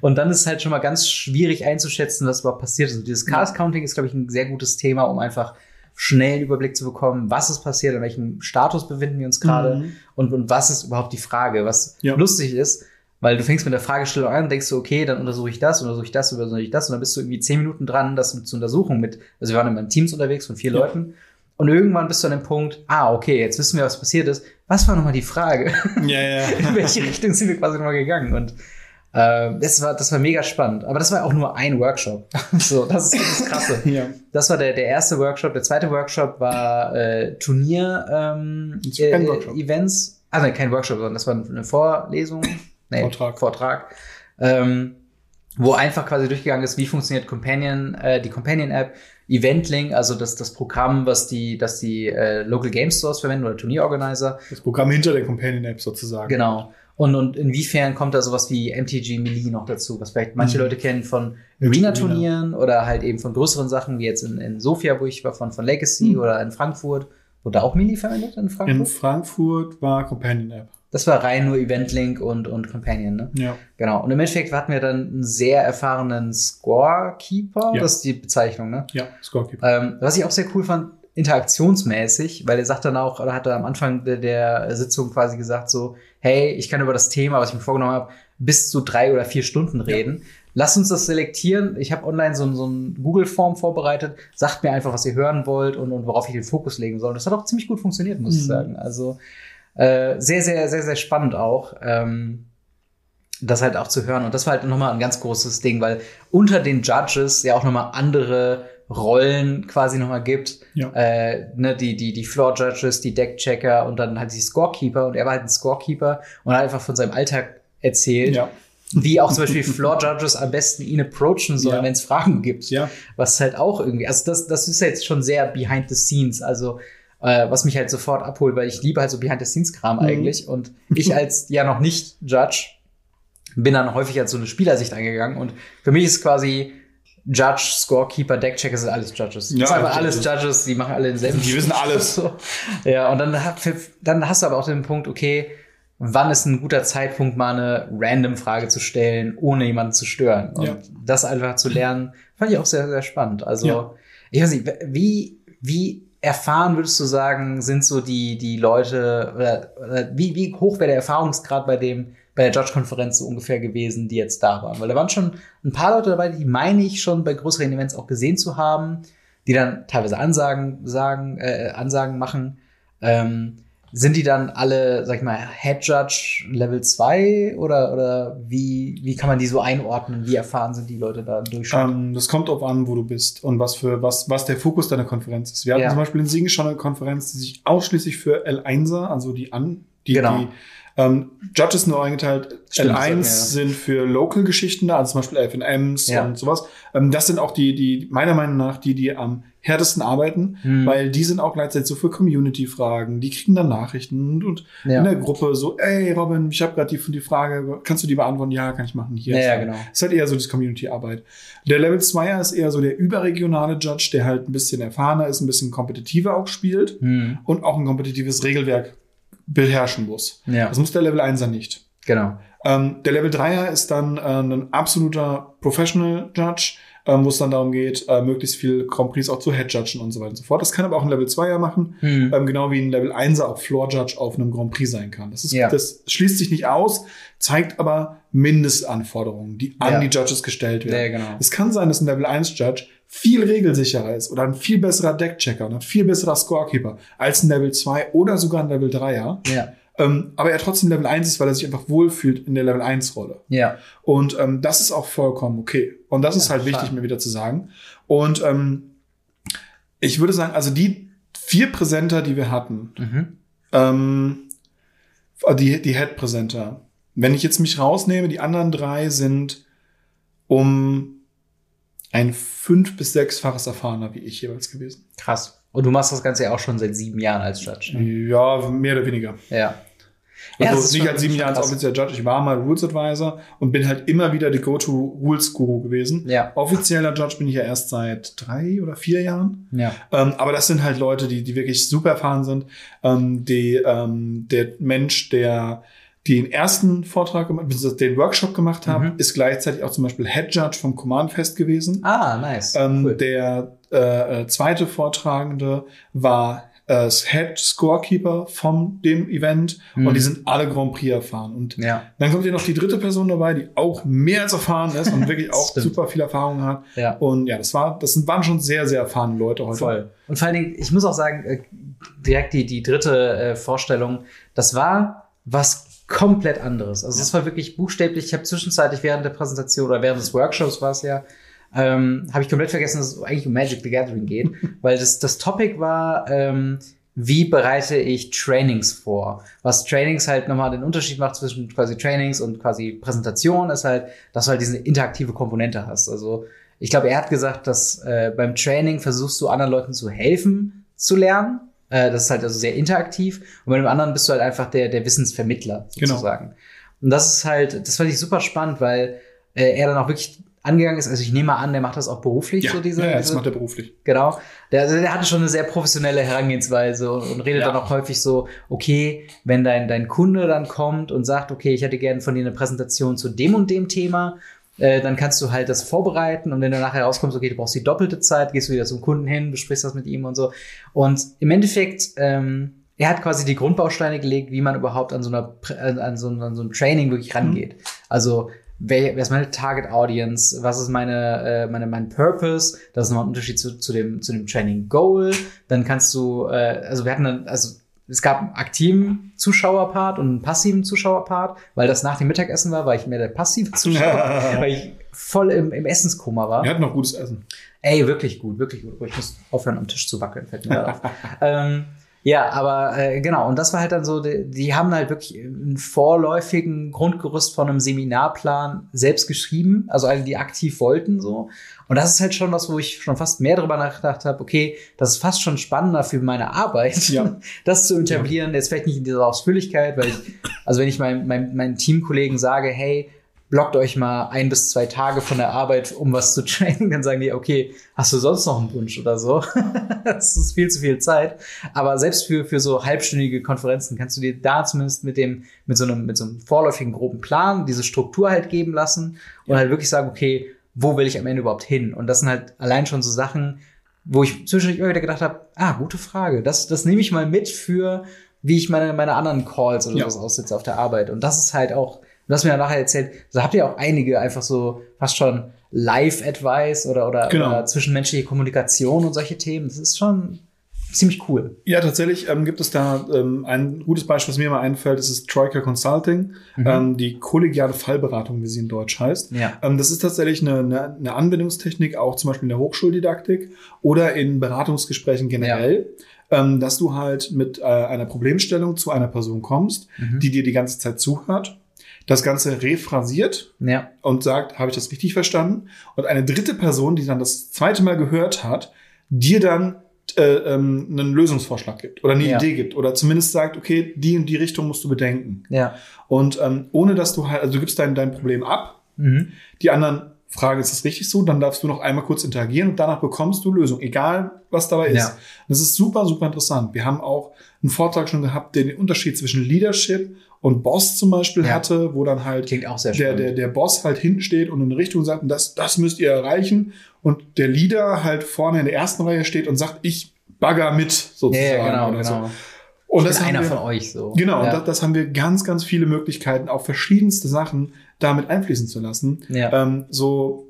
und dann ist es halt schon mal ganz schwierig einzuschätzen, was überhaupt passiert ist. Und dieses Cast Counting ist, glaube ich, ein sehr gutes Thema, um einfach schnell einen Überblick zu bekommen, was ist passiert, in welchem Status befinden wir uns gerade Mhm. und, und was ist überhaupt die Frage, was Ja. lustig ist, weil du fängst mit der Fragestellung an und denkst du, okay, dann untersuche ich das, untersuche ich das, untersuche ich das und dann bist du irgendwie zehn Minuten dran, das mit zu untersuchen mit, also wir waren immer in Teams unterwegs von vier Ja. Leuten und irgendwann bist du an dem Punkt, ah, okay, jetzt wissen wir, was passiert ist. Was war nochmal die Frage? Ja, ja. [laughs] in welche Richtung sind wir quasi nochmal gegangen? Und das war, das war mega spannend. Aber das war auch nur ein Workshop. [laughs] so, das ist das Krasse. [laughs] ja. Das war der, der erste Workshop. Der zweite Workshop war äh, Turnier ähm, äh. Also kein Workshop, sondern das war eine Vorlesung. [laughs] Nee, Vortrag. Vortrag. Ähm, wo einfach quasi durchgegangen ist, wie funktioniert Companion, äh, die Companion-App, Eventlink, also das, das Programm, was die, das die äh, Local Game Stores verwenden oder Turnierorganizer. Das Programm hinter der Companion App sozusagen. Genau. Und, und inwiefern kommt da sowas wie MTG Melee noch dazu, was vielleicht manche Mhm. Leute kennen von Arena. Arena-Turnieren oder halt eben von größeren Sachen, wie jetzt in, in Sofia, wo ich war, von, von Legacy Mhm. oder in Frankfurt. Wurde auch Melee verwendet in Frankfurt? In Frankfurt war Companion App. das war rein nur Event-Link und, und Companion, ne? Ja. Genau. Und im Endeffekt hatten wir dann einen sehr erfahrenen Scorekeeper. Ja. Das ist die Bezeichnung, ne? Ja, Scorekeeper. Ähm, was ich auch sehr cool fand, interaktionsmäßig, weil er sagt dann auch, oder hat er am Anfang der, der Sitzung quasi gesagt so, hey, ich kann über das Thema, was ich mir vorgenommen habe, bis zu drei oder vier Stunden reden. Lass uns das selektieren. Ich habe online so, so ein Google-Form vorbereitet. Sagt mir einfach, was ihr hören wollt und, und worauf ich den Fokus legen soll. Das hat auch ziemlich gut funktioniert, muss ich Mhm. sagen. Also äh, sehr, sehr, sehr, sehr spannend auch. Ähm, das halt auch zu hören. Und das war halt nochmal ein ganz großes Ding, weil unter den Judges ja auch nochmal andere Rollen quasi nochmal gibt. Ja. Äh, ne, die, die, die Floor Judges, die Deckchecker und dann halt die Scorekeeper. Und er war halt ein Scorekeeper und hat einfach von seinem Alltag erzählt, Ja. wie auch zum Beispiel Floor Judges am besten ihn approachen sollen, Ja. wenn es Fragen gibt. Ja. Was halt auch irgendwie, also das, das ist jetzt schon sehr behind the scenes, also äh, was mich halt sofort abholt, weil ich liebe halt so behind the scenes Kram Mhm. eigentlich und ich als [laughs] ja noch nicht Judge bin dann häufig als so eine Spielersicht angegangen und für mich ist quasi Judge, Scorekeeper, Deckchecker sind alles Judges. Ja, das sind einfach alles Judges, die machen alle denselben Die wissen alles. [laughs] So. Ja, und dann, dann hast du aber auch den Punkt, okay, wann ist ein guter Zeitpunkt, mal eine random Frage zu stellen, ohne jemanden zu stören. Und Ja. das einfach zu lernen, fand ich auch sehr, sehr spannend. Also, Ja. ich weiß nicht, wie, wie erfahren würdest du sagen, sind so die, die Leute, oder, oder wie, wie hoch wäre der Erfahrungsgrad bei dem, bei der Judge-Konferenz so ungefähr gewesen, die jetzt da waren? Weil da waren schon ein paar Leute dabei, die meine ich schon bei größeren Events auch gesehen zu haben, die dann teilweise Ansagen sagen, äh, Ansagen machen. Ähm, sind die dann alle, sag ich mal, Head Judge Level 2 oder, oder wie, wie kann man die so einordnen? Wie erfahren sind die Leute da Durchschnitt? Ähm, das kommt drauf an, wo du bist und was für was, was der Fokus deiner Konferenz ist. Wir hatten Ja. zum Beispiel in Siegen schon eine Konferenz, die sich ausschließlich für L1er, also die an, die, Genau. die ähm, Judges nur eingeteilt. Stimmt, das L1 sagt mir, ja. sind für Local-Geschichten da, also zum Beispiel FNMs Ja. und sowas. Ähm, das sind auch die, die meiner Meinung nach die, die am härtesten arbeiten, Hm. weil die sind auch gleichzeitig so für Community-Fragen. Die kriegen dann Nachrichten und, und Ja. in der Gruppe so, ey Robin, ich habe gerade die, die Frage, kannst du die beantworten? Ja, kann ich machen. Hier. Ja, ist ja, halt- genau. ist halt eher so das Community-Arbeit. Der Level 2er ist eher so der überregionale Judge, der halt ein bisschen erfahrener ist, ein bisschen kompetitiver auch spielt Hm. und auch ein kompetitives Regelwerk beherrschen muss. Ja, Das muss der Level 1er nicht. genau. Ähm, der Level 3er ist dann äh, ein absoluter Professional Judge, ähm, wo es dann darum geht, äh, möglichst viel Grand Prix auch zu Head Judgen und so weiter und so fort. Das kann aber auch ein Level 2er machen, Hm. ähm, genau wie ein Level 1er auch Floor Judge auf einem Grand Prix sein kann. Das, ist, Ja. das schließt sich nicht aus, zeigt aber Mindestanforderungen, die an Ja. die Judges gestellt werden. Ja, genau. Es kann sein, dass ein Level 1 Judge viel regelsicherer ist oder ein viel besserer Deckchecker und ein viel besserer Scorekeeper als ein Level 2 oder sogar ein Level 3er. Ja, Ähm, aber er trotzdem Level 1 ist, weil er sich einfach wohlfühlt in der Level 1 Rolle. ja, Und ähm, das ist auch vollkommen okay. Und das ist Ja, halt wichtig, klar. mir wieder zu sagen. Und ähm, ich würde sagen, also die vier Präsenter, die wir hatten, mhm. ähm, die, die Head-Präsenter, wenn ich jetzt mich rausnehme, die anderen drei sind um ein fünf- bis sechsfaches erfahrener wie ich jeweils gewesen. krass. Und du machst das Ganze ja auch schon seit sieben Jahren als Judge. Ne? Ja, mehr oder weniger. Ja. Ja, Also ist nicht als sieben Jahre als offizieller Judge. Ich war mal Rules Advisor und bin halt immer wieder der Go-To-Rules-Guru gewesen. Ja, Offizieller Judge bin ich ja erst seit drei oder vier Jahren. ja, Ähm, aber das sind halt Leute, die, die wirklich super erfahren sind. Ähm, die, ähm, der Mensch, der den ersten Vortrag gemacht, den Workshop gemacht hat, Mhm. ist gleichzeitig auch zum Beispiel Head Judge vom Command Fest gewesen. Ah, nice. Ähm, cool. Der äh, äh, zweite Vortragende war äh, Head Scorekeeper von dem Event Mhm. und die sind alle Grand Prix erfahren. Und Ja, dann kommt hier noch die dritte Person dabei, die auch mehr als erfahren ist und wirklich [laughs] auch Stimmt. super viel Erfahrung hat. ja. Und ja, das war, das sind, waren schon sehr, sehr erfahrene Leute heute. Voll. Und vor allen Dingen, ich muss auch sagen, äh, direkt die, die dritte äh, Vorstellung, das war was komplett anderes. Also es war wirklich buchstäblich, ich habe zwischenzeitlich während der Präsentation oder während des Workshops war es ja, ähm, habe ich komplett vergessen, dass es eigentlich um Magic the Gathering geht, [laughs] weil das, das Topic war, ähm, wie bereite ich Trainings vor? Was Trainings halt nochmal den Unterschied macht zwischen quasi Trainings und quasi Präsentation, ist halt, dass du halt diese interaktive Komponente hast. Also ich glaube, er hat gesagt, dass äh, beim Training versuchst du anderen Leuten zu helfen, zu lernen. Äh, das ist halt also sehr interaktiv. Und bei dem anderen bist du halt einfach der, der Wissensvermittler Genau. sozusagen. Und das ist halt, das fand ich super spannend, weil äh, er dann auch wirklich angegangen ist. Also ich nehme mal an, der macht das auch beruflich, Ja, so diese. ja, das diese macht er beruflich. Genau. Der, also der hatte schon eine sehr professionelle Herangehensweise und, und redet Ja. dann auch häufig so, okay, wenn dein, dein Kunde dann kommt und sagt, okay, ich hätte gerne von dir eine Präsentation zu dem und dem Thema, äh, dann kannst du halt das vorbereiten und wenn du nachher rauskommst, okay, du brauchst die doppelte Zeit, gehst du wieder zum Kunden hin, besprichst das mit ihm und so. Und im Endeffekt, ähm, er hat quasi die Grundbausteine gelegt, wie man überhaupt an so einer Prä- an, so, an so ein Training wirklich rangeht. Also wer, wer ist meine Target Audience? Was ist meine, äh, meine mein Purpose? Das ist nochmal ein Unterschied zu, zu dem zu dem Training Goal. Dann kannst du, äh, also wir hatten dann, also es gab einen aktiven Zuschauerpart und einen passiven Zuschauerpart, weil das nach dem Mittagessen war, war ich mehr der passive Zuschauer, [laughs] weil ich voll im, im Essenskoma war. Wir hatten noch gutes Essen. Ey, wirklich gut, wirklich gut. Ich muss aufhören, am Tisch zu wackeln, fällt mir auf. [laughs] ähm, ja, aber äh, genau, und das war halt dann so, die, die haben halt wirklich einen vorläufigen Grundgerüst von einem Seminarplan selbst geschrieben, also alle, die aktiv wollten so. Und das ist halt schon was, wo ich schon fast mehr drüber nachgedacht habe, okay, das ist fast schon spannender für meine Arbeit, Ja. [laughs] das zu etablieren. Jetzt vielleicht nicht in dieser Ausführlichkeit, weil ich, also wenn ich meinen mein, meinen Teamkollegen sage, hey, blockt euch mal ein bis zwei Tage von der Arbeit, um was zu [laughs] trainen, dann sagen die, okay, hast du sonst noch einen Wunsch oder so? [laughs] das ist viel zu viel Zeit. Aber selbst für, für so halbstündige Konferenzen kannst du dir da zumindest mit dem, mit so einem, mit so einem vorläufigen groben Plan diese Struktur halt geben lassen und halt wirklich sagen, okay, wo will ich am Ende überhaupt hin? Und das sind halt allein schon so Sachen, wo ich zwischendurch immer wieder gedacht habe, ah, gute Frage. Das, das nehme ich mal mit für, wie ich meine, meine anderen Calls oder Ja. sowas aussetze auf der Arbeit. Und das ist halt auch, du hast mir ja nachher erzählt, da habt ihr auch einige einfach so fast schon Live-Advice oder, oder, Genau. oder zwischenmenschliche Kommunikation und solche Themen. Das ist schon ziemlich cool. Ja, tatsächlich ähm, gibt es da ähm, ein gutes Beispiel, was mir mal einfällt, das ist Troika Consulting, ähm, die kollegiale Fallberatung, wie sie in Deutsch heißt. Ja. Ähm, das ist tatsächlich eine, eine, eine Anwendungstechnik, auch zum Beispiel in der Hochschuldidaktik oder in Beratungsgesprächen generell, ähm, dass du halt mit äh, einer Problemstellung zu einer Person kommst, Mhm. die dir die ganze Zeit zuhört, das Ganze rephrasiert Ja. und sagt, habe ich das richtig verstanden? Und eine dritte Person, die dann das zweite Mal gehört hat, dir dann äh, ähm, einen Lösungsvorschlag gibt oder eine Ja. Idee gibt oder zumindest sagt, okay, die und die Richtung musst du bedenken. Ja. Und ähm, ohne dass du halt, also du gibst dein, dein Problem ab, Mhm. die anderen fragen, ist das richtig so? Dann darfst du noch einmal kurz interagieren und danach bekommst du Lösung, egal was dabei ist. Ja. Das ist super, super interessant. Wir haben auch einen Vortrag schon gehabt, der den Unterschied zwischen Leadership und Boss zum Beispiel Ja. hatte, wo dann halt Klingt auch sehr der, der, der Boss halt hinten steht und in eine Richtung sagt, und das, das müsst ihr erreichen. Und der Leader halt vorne in der ersten Reihe steht und sagt, ich bagger mit, sozusagen. ja, genau, oder so. genau. Und Ich das einer wir, von euch so. Genau, und ja. das, das haben wir ganz, ganz viele Möglichkeiten, auch verschiedenste Sachen damit einfließen zu lassen. Ja. Ähm, so,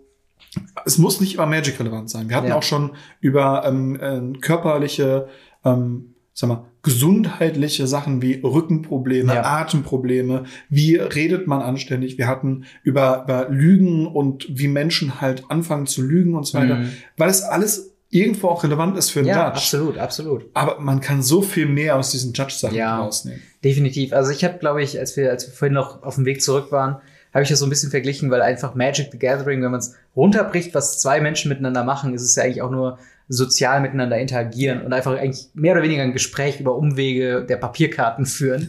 es muss nicht immer Magic-relevant sein. Wir hatten Ja. auch schon über ähm, äh, körperliche, ähm, sag mal, gesundheitliche Sachen wie Rückenprobleme, Ja. Atemprobleme, wie redet man anständig. Wir hatten über, über Lügen und wie Menschen halt anfangen zu lügen und so weiter, Mhm. weil es alles irgendwo auch relevant ist für einen ja, Judge. absolut, absolut. Aber man kann so viel mehr aus diesen Judge-Sachen Ja. rausnehmen. Definitiv. Also ich habe, glaube ich, als wir, als wir vorhin noch auf dem Weg zurück waren, habe ich das so ein bisschen verglichen, weil einfach Magic the Gathering, wenn man es runterbricht, was zwei Menschen miteinander machen, ist es ja eigentlich auch nur sozial miteinander interagieren und einfach eigentlich mehr oder weniger ein Gespräch über Umwege der Papierkarten [laughs] führen.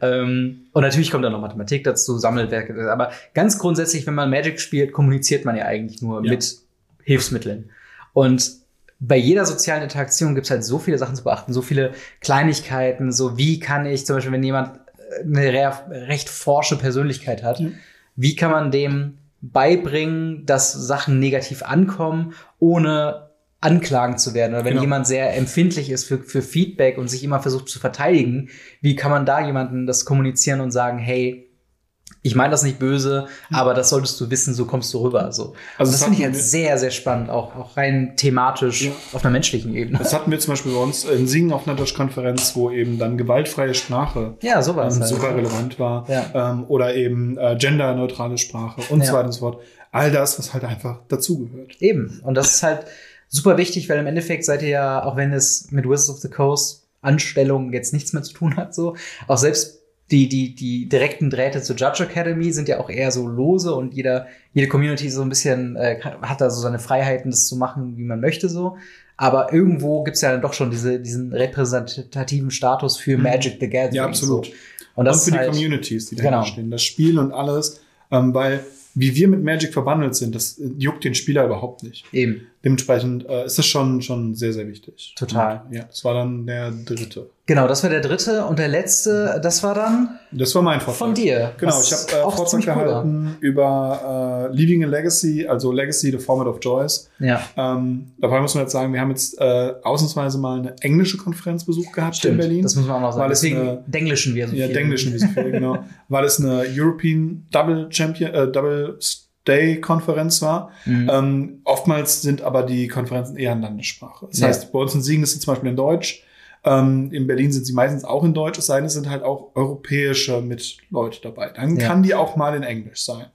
ähm, und natürlich kommt dann noch Mathematik dazu, Sammelwerke. Aber ganz grundsätzlich, wenn man Magic spielt, kommuniziert man ja eigentlich nur Ja. mit Hilfsmitteln. Und bei jeder sozialen Interaktion gibt es halt so viele Sachen zu beachten, so viele Kleinigkeiten, so wie kann ich zum Beispiel, wenn jemand äh, eine re recht forsche Persönlichkeit hat, Ja. wie kann man dem beibringen, dass Sachen negativ ankommen, ohne anklagen zu werden? Oder wenn Genau. jemand sehr empfindlich ist für, für Feedback und sich immer versucht zu verteidigen, wie kann man da jemandem das kommunizieren und sagen, hey, ich meine das nicht böse, aber das solltest du wissen, so kommst du rüber. So. Also das das finde ich hatten halt sehr, sehr spannend, auch, auch rein thematisch Ja. auf einer menschlichen Ebene. Das hatten wir zum Beispiel bei uns in Singen auf einer Deutschkonferenz, wo eben dann gewaltfreie Sprache Ja, sowas. ähm, halt. super relevant war. Ja. Ähm, oder eben äh, genderneutrale Sprache und Ja. so weiter und so fort. All das, was halt einfach dazugehört. Eben. Und das ist halt super wichtig, weil im Endeffekt seid ihr ja, auch wenn es mit Wizards of the Coast Anstellungen jetzt nichts mehr zu tun hat, so, auch selbst die, die, die direkten Drähte zur Judge Academy sind ja auch eher so lose und jeder, jede Community so ein bisschen äh, hat da so seine Freiheiten, das zu machen, wie man möchte, so. Aber irgendwo gibt's ja dann doch schon diese, diesen repräsentativen Status für Magic the Gathering. Mhm. Ja, absolut. So. Und, das für ist die halt, Communities, die Genau. dahinter stehen. Das Spiel und alles. Ähm, weil wie wir mit Magic verbandelt sind, das juckt den Spieler überhaupt nicht. Eben. Dementsprechend äh, ist das schon, schon sehr, sehr wichtig. Total. Und, ja, das war dann der dritte. Genau, das war der dritte. Und der letzte, das war dann Das war mein Vortrag. von dir. Genau, ich habe äh, Vortrag gehalten über äh, Leaving a Legacy, also Legacy, the Format of Choice. Ja, Ähm, dabei muss man jetzt sagen, wir haben jetzt äh, ausnahmsweise mal eine englische Konferenz besucht gehabt stimmt. in Berlin. Das muss man auch noch sagen. Weil es Deswegen eine- denglischen wir so ja, viel. Denglischen wie so viel, genau. [laughs] Weil es eine European Double Champion, äh, Double Stay Konferenz war. Mhm. Ähm, oftmals sind aber die Konferenzen eher in Landessprache. Das Ja. heißt, bei uns in Siegen ist sie zum Beispiel in Deutsch. Ähm, in Berlin sind sie meistens auch in Deutsch, es sei denn, es sind halt auch europäische mit Leute dabei. Dann Ja. kann die auch mal in Englisch sein.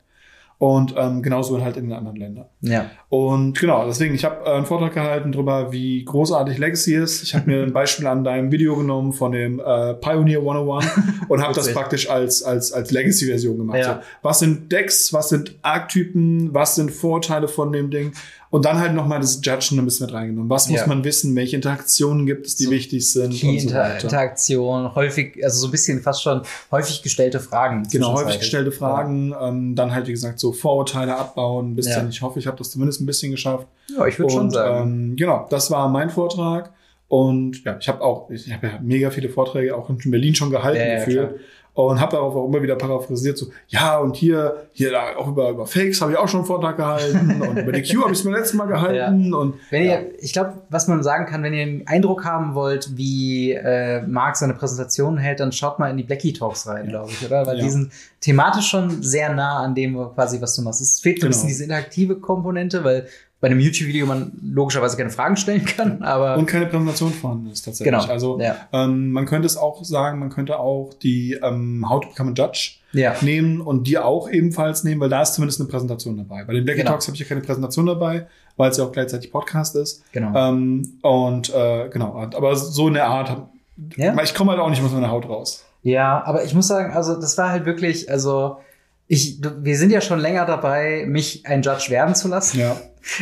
Und ähm, genauso halt in den anderen Ländern. Ja. Und genau, deswegen, ich habe äh, einen Vortrag gehalten darüber, wie großartig Legacy ist. Ich habe mir ein Beispiel an deinem Video genommen von dem äh, Pioneer 101 [laughs] und habe das praktisch als, als, als Legacy-Version gemacht. Ja. So, was sind Decks, was sind Archetypen, was sind Vorteile von dem Ding? Und dann halt nochmal das Judgen ein bisschen mit reingenommen. Was muss Ja. man wissen? Welche Interaktionen gibt es, die So wichtig sind? Die so. Interaktion, häufig, also so ein bisschen fast schon häufig gestellte Fragen. Genau, häufig gestellte Fragen, ähm, dann halt, wie gesagt, so Vorurteile abbauen, ein bisschen. Ja. Ich hoffe, ich habe das zumindest ein bisschen geschafft. Ja, ich würde schon sagen. Ähm, genau, das war mein Vortrag. Und ja, ich habe auch, ich habe ja mega viele Vorträge auch in Berlin schon gehalten Ja, ja, gefühlt. Und habe darauf auch immer wieder paraphrasiert, so, ja, und hier, hier da auch über, über Fakes habe ich auch schon einen Vortrag gehalten [laughs] und über die Q habe ich es beim letzten Mal gehalten. Und Wenn ja, ihr, ich glaube, was man sagen kann, wenn ihr einen Eindruck haben wollt, wie äh, Marc seine Präsentation hält, dann schaut mal in die Blackie Talks rein, glaube ich, oder? Weil Ja. die sind thematisch schon sehr nah an dem, quasi, was du machst. Es fehlt so ein Genau. bisschen diese interaktive Komponente, weil bei einem YouTube-Video man logischerweise keine Fragen stellen kann, aber und keine Präsentation vorhanden ist tatsächlich. genau. Also ja. ähm, man könnte es auch sagen, man könnte auch die ähm, How to Become a Judge ja. nehmen und die auch ebenfalls nehmen, weil da ist zumindest eine Präsentation dabei. Bei den Blackie Genau. Talks habe ich ja keine Präsentation dabei, weil es ja auch gleichzeitig Podcast ist. Genau. Ähm, und äh, genau, aber so in der Art, Ja? ich komme halt auch nicht aus meiner Haut raus. Ja, aber ich muss sagen, also das war halt wirklich, also ich, wir sind ja schon länger dabei, mich ein Judge werden zu lassen. Ja.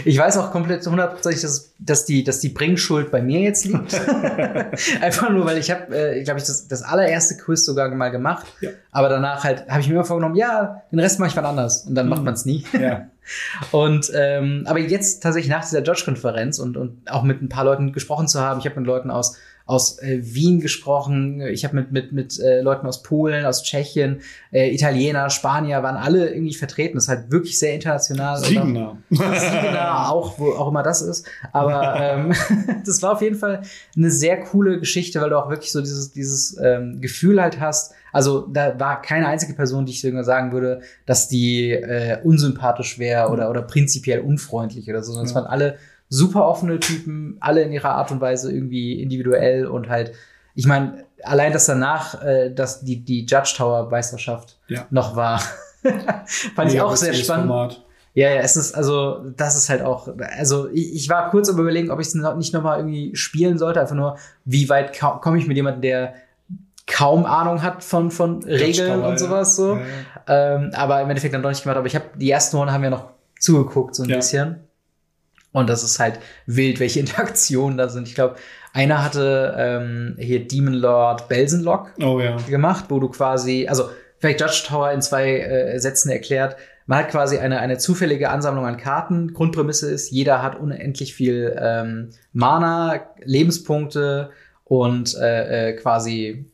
Ich weiß auch komplett hundertprozentig, dass, dass, die, dass die Bringschuld bei mir jetzt liegt. [laughs] [laughs] Einfach nur, weil ich habe, äh, glaube ich, das, das allererste Quiz sogar mal gemacht. Ja. Aber danach halt habe ich mir immer vorgenommen, ja, den Rest mache ich wann anders. Und dann macht Mhm. man es nie. ja. [laughs] Und ähm, aber jetzt tatsächlich nach dieser Judge-Konferenz und, und auch mit ein paar Leuten gesprochen zu haben, ich habe mit Leuten aus aus äh, Wien gesprochen, ich habe mit mit mit äh, Leuten aus Polen, aus Tschechien, äh, Italiener, Spanier waren alle irgendwie vertreten. Das ist halt wirklich sehr international. Siegener. Siegener, auch, wo auch immer das ist. Aber ähm, [laughs] das war auf jeden Fall eine sehr coole Geschichte, weil du auch wirklich so dieses, dieses ähm, Gefühl halt hast. Also da war keine einzige Person, die ich sogar sagen würde, dass die äh, unsympathisch wäre oder, oder prinzipiell unfreundlich oder so. Sondern es Ja. waren alle super offene Typen, alle in ihrer Art und Weise irgendwie individuell und halt, ich meine, allein das danach, äh, dass die, die Judge Tower Meisterschaft Ja. noch war, [laughs] fand ich Mega auch sehr spannend. Format. Ja, ja, es ist, also, das ist halt auch, also, ich, ich war kurz am überlegen, ob ich es nicht nochmal irgendwie spielen sollte, einfach nur, wie weit komme ich mit jemandem, der kaum Ahnung hat von, von Regeln Tower, und sowas so. Ja, ja. Ähm, aber im Endeffekt dann doch nicht gemacht. Aber ich habe die ersten Runde haben wir noch zugeguckt, so ein Ja. bisschen. Und das ist halt wild, welche [laughs] Interaktionen da sind. Ich glaube, einer hatte ähm, hier Demon Lord Belsenlock Oh ja. gemacht, wo du quasi, also vielleicht Judge Tower in zwei äh, Sätzen erklärt. Man hat quasi eine, eine zufällige Ansammlung an Karten. Grundprämisse ist, jeder hat unendlich viel ähm, Mana, Lebenspunkte und äh, äh, quasi,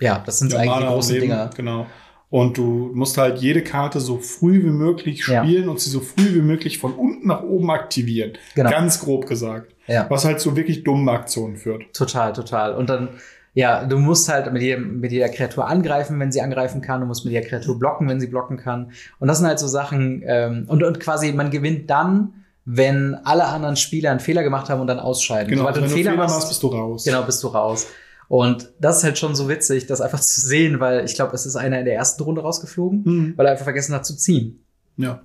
ja, das sind Ja, eigentlich Mana die großen Leben, Dinger. Genau. Und du musst halt jede Karte so früh wie möglich Ja. spielen und sie so früh wie möglich von unten nach oben aktivieren. Genau. Ganz grob gesagt. Ja. Was halt zu wirklich dummen Aktionen führt. Total, total. Und dann, ja, du musst halt mit, jedem, mit jeder Kreatur angreifen, wenn sie angreifen kann. Du musst mit jeder Kreatur blocken, wenn sie blocken kann. Und das sind halt so Sachen, ähm, und, und quasi, man gewinnt dann, wenn alle anderen Spieler einen Fehler gemacht haben und dann ausscheiden. Genau. Sobald Also du wenn einen du Fehler Fehler machst, machst, bist du raus. genau, bist du raus. Und das ist halt schon so witzig, das einfach [laughs] zu sehen, weil ich glaube, es ist einer in der ersten Runde rausgeflogen, Mhm. weil er einfach vergessen hat zu ziehen. Ja.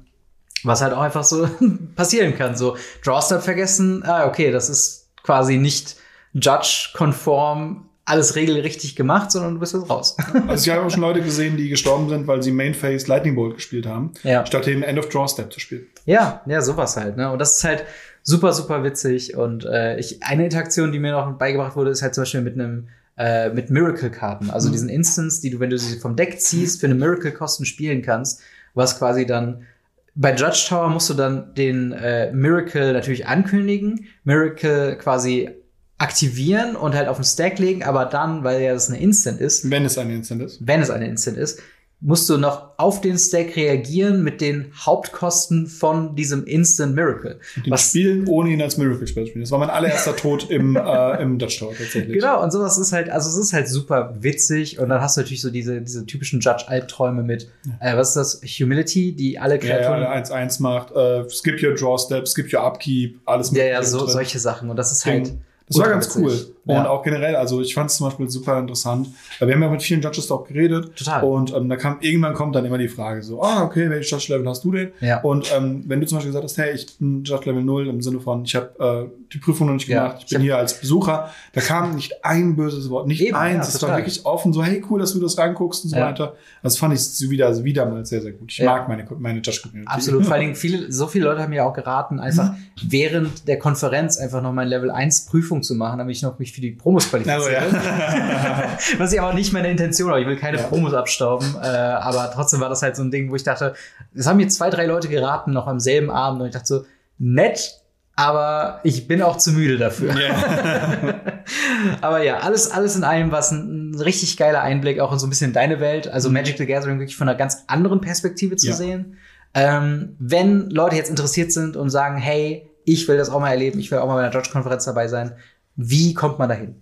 Was halt auch einfach so [laughs] passieren kann. So, Drawstart vergessen, ah, okay, das ist quasi nicht Judge-konform alles regelrichtig gemacht, sondern du bist jetzt raus. [laughs] Also ich habe auch schon Leute gesehen, die gestorben sind, weil sie Mainface Lightning Bolt gespielt haben, ja. statt den End of Draw Step zu spielen. Ja, ja, sowas halt, ne? Und das ist halt super, super witzig. Und äh, ich, eine Interaktion, die mir noch beigebracht wurde, ist halt zum Beispiel mit einem äh, mit Miracle-Karten, also diesen Instants, die du, wenn du sie vom Deck ziehst, für eine Miracle-Kosten spielen kannst, was quasi dann bei Judge Tower musst du dann den äh, Miracle natürlich ankündigen, Miracle quasi aktivieren und halt auf den Stack legen, aber dann, weil ja das eine Instant ist, Wenn es ein Instant ist. wenn es eine Instant ist, musst du noch auf den Stack reagieren mit den Hauptkosten von diesem Instant Miracle. Den Was- spielen, ohne ihn als Miracle Spell zu spielen. Das war mein allererster Tod im, [laughs] äh, im Dutch Tower tatsächlich. Genau, und sowas ist halt, also es ist halt super witzig und dann hast du natürlich so diese, diese typischen Judge-Albträume mit, äh, was ist das, Humility, die alle Ja, ja, Kreaturen der 1-1 macht, äh, skip your draw step, skip your upkeep, alles Ja, ja, Mögliche so, drin. solche Sachen. Und das ist Ding. halt. Das war ganz witzig. cool. Und Ja. auch generell, also ich fand es zum Beispiel super interessant. Wir haben ja mit vielen Judges auch geredet. Total. Und ähm, da kam irgendwann kommt dann immer die Frage so, ah, okay, welches Judge-Level hast du denn? Ja. Und ähm, wenn du zum Beispiel gesagt hast, hey, ich bin Judge Level 0 im Sinne von, ich habe äh, die Prüfung noch nicht Ja, gemacht, ich ich bin hier als Besucher, da kam nicht ein böses Wort, nicht Eben, eins. ja, es war wirklich offen, so, hey, cool, dass du das reinguckst und so Ja. weiter. Das fand ich wieder, also wieder mal sehr, sehr gut. Ich Ja. mag meine, meine Judge-Community. Absolut. [laughs] Vor allen Dingen viele, so viele Leute haben mir auch geraten, einfach Mhm. während der Konferenz einfach noch mein Level 1 Prüfung zu machen, damit ich noch mich für die Promos qualifiziere. Also, ja. [laughs] Was ich aber nicht meine Intention habe. Ich will keine Ja. Promos abstauben. Äh, aber trotzdem war das halt so ein Ding, wo ich dachte, es haben mir zwei, drei Leute geraten, noch am selben Abend. Und ich dachte so, nett, aber ich bin auch zu müde dafür. [laughs] aber ja, alles, alles in allem war es ein, ein richtig geiler Einblick auch in so ein bisschen deine Welt. Also Magic the Gathering wirklich von einer ganz anderen Perspektive zu Ja. sehen. Ähm, wenn Leute jetzt interessiert sind und sagen, hey, ich will das auch mal erleben, ich will auch mal bei einer Judge-Konferenz dabei sein, wie kommt man dahin?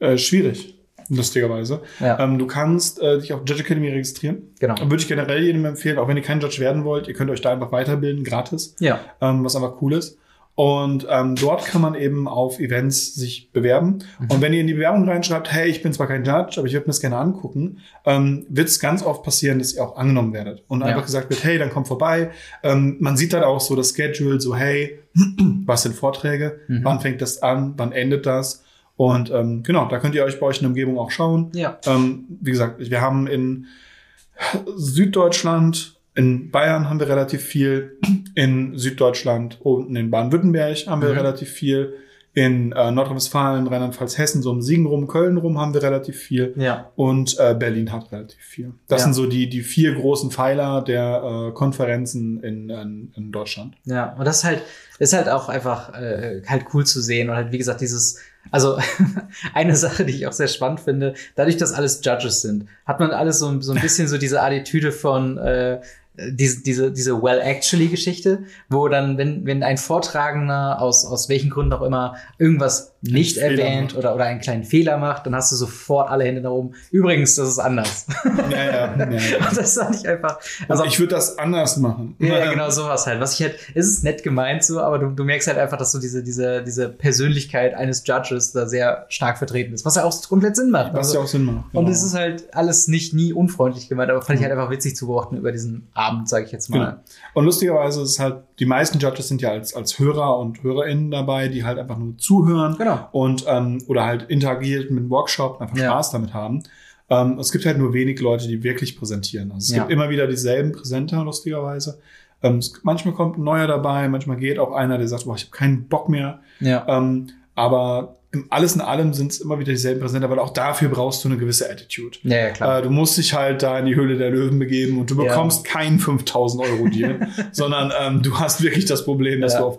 Äh, schwierig, lustigerweise. Ja. Ähm, du kannst äh, dich auf Judge Academy registrieren. Genau. Würde ich generell jedem empfehlen, auch wenn ihr kein Judge werden wollt, ihr könnt euch da einfach weiterbilden, gratis, Ja. ähm, was einfach cool ist. Und ähm, dort kann man eben auf Events sich bewerben. Mhm. Und wenn ihr in die Bewerbung reinschreibt, hey, ich bin zwar kein Judge, aber ich würde mir das gerne angucken, ähm, wird es ganz oft passieren, dass ihr auch angenommen werdet. Und Ja. einfach gesagt wird, hey, dann kommt vorbei. Ähm, man sieht dann auch so das Schedule, so hey, [clears throat] was sind Vorträge? Mhm. Wann fängt das an? Wann endet das? Und ähm, genau, da könnt ihr euch bei euch in der Umgebung auch schauen. Ja. Ähm, wie gesagt, wir haben in Süddeutschland, in Bayern haben wir relativ viel, in Süddeutschland unten in Baden-Württemberg haben wir Mhm. relativ viel, in äh, Nordrhein-Westfalen, Rheinland-Pfalz, Hessen, so um Siegen rum, Köln rum haben wir relativ viel Ja. und äh, Berlin hat relativ viel. Das Ja. sind so die, die vier großen Pfeiler der äh, Konferenzen in, in, in Deutschland. Ja, und das ist halt, ist halt auch einfach äh, halt cool zu sehen und halt, wie gesagt, dieses, also [laughs] eine Sache, die ich auch sehr spannend finde, dadurch, dass alles Judges sind, hat man alles so, so ein bisschen so diese Attitüde von äh, diese, diese, diese Well-Actually-Geschichte, wo dann, wenn, wenn ein Vortragender aus, aus welchen Gründen auch immer irgendwas nicht Fehler erwähnt oder, oder einen kleinen Fehler macht, dann hast du sofort alle Hände nach oben. Übrigens, das ist anders. Ja, ja, ja, ja. [laughs] Und das fand ich einfach. Also ich würde das anders machen. Ja, ja, genau sowas halt. Was ich halt, es ist nett gemeint so, aber du, du merkst halt einfach, dass so diese, diese, diese Persönlichkeit eines Judges da sehr stark vertreten ist, was ja auch komplett Sinn macht. Was Also, ja auch Sinn macht. und genau. es ist halt alles nicht nie unfreundlich gemeint, aber fand ich halt einfach witzig zu beobachten über diesen Abend, sage ich jetzt mal. Genau. Und lustigerweise ist es halt, die meisten Judges sind ja als, als Hörer und HörerInnen dabei, die halt einfach nur zuhören Genau. Und ähm, oder halt interagiert mit dem Workshop, einfach Ja. Spaß damit haben. Ähm, es gibt halt nur wenig Leute, die wirklich präsentieren. Also es Ja. gibt immer wieder dieselben Präsenter, lustigerweise. Ähm, es, manchmal kommt ein neuer dabei, manchmal geht auch einer, der sagt, boah, ich habe keinen Bock mehr. Ja. Ähm, aber im alles in allem sind es immer wieder dieselben Präsenter, weil auch dafür brauchst du eine gewisse Attitude. Ja, ja, klar. Äh, du musst dich halt da in die Höhle der Löwen begeben und du Ja. bekommst keinen 5000 Euro Deal, [laughs] sondern ähm, du hast wirklich das Problem, dass Ja. du auf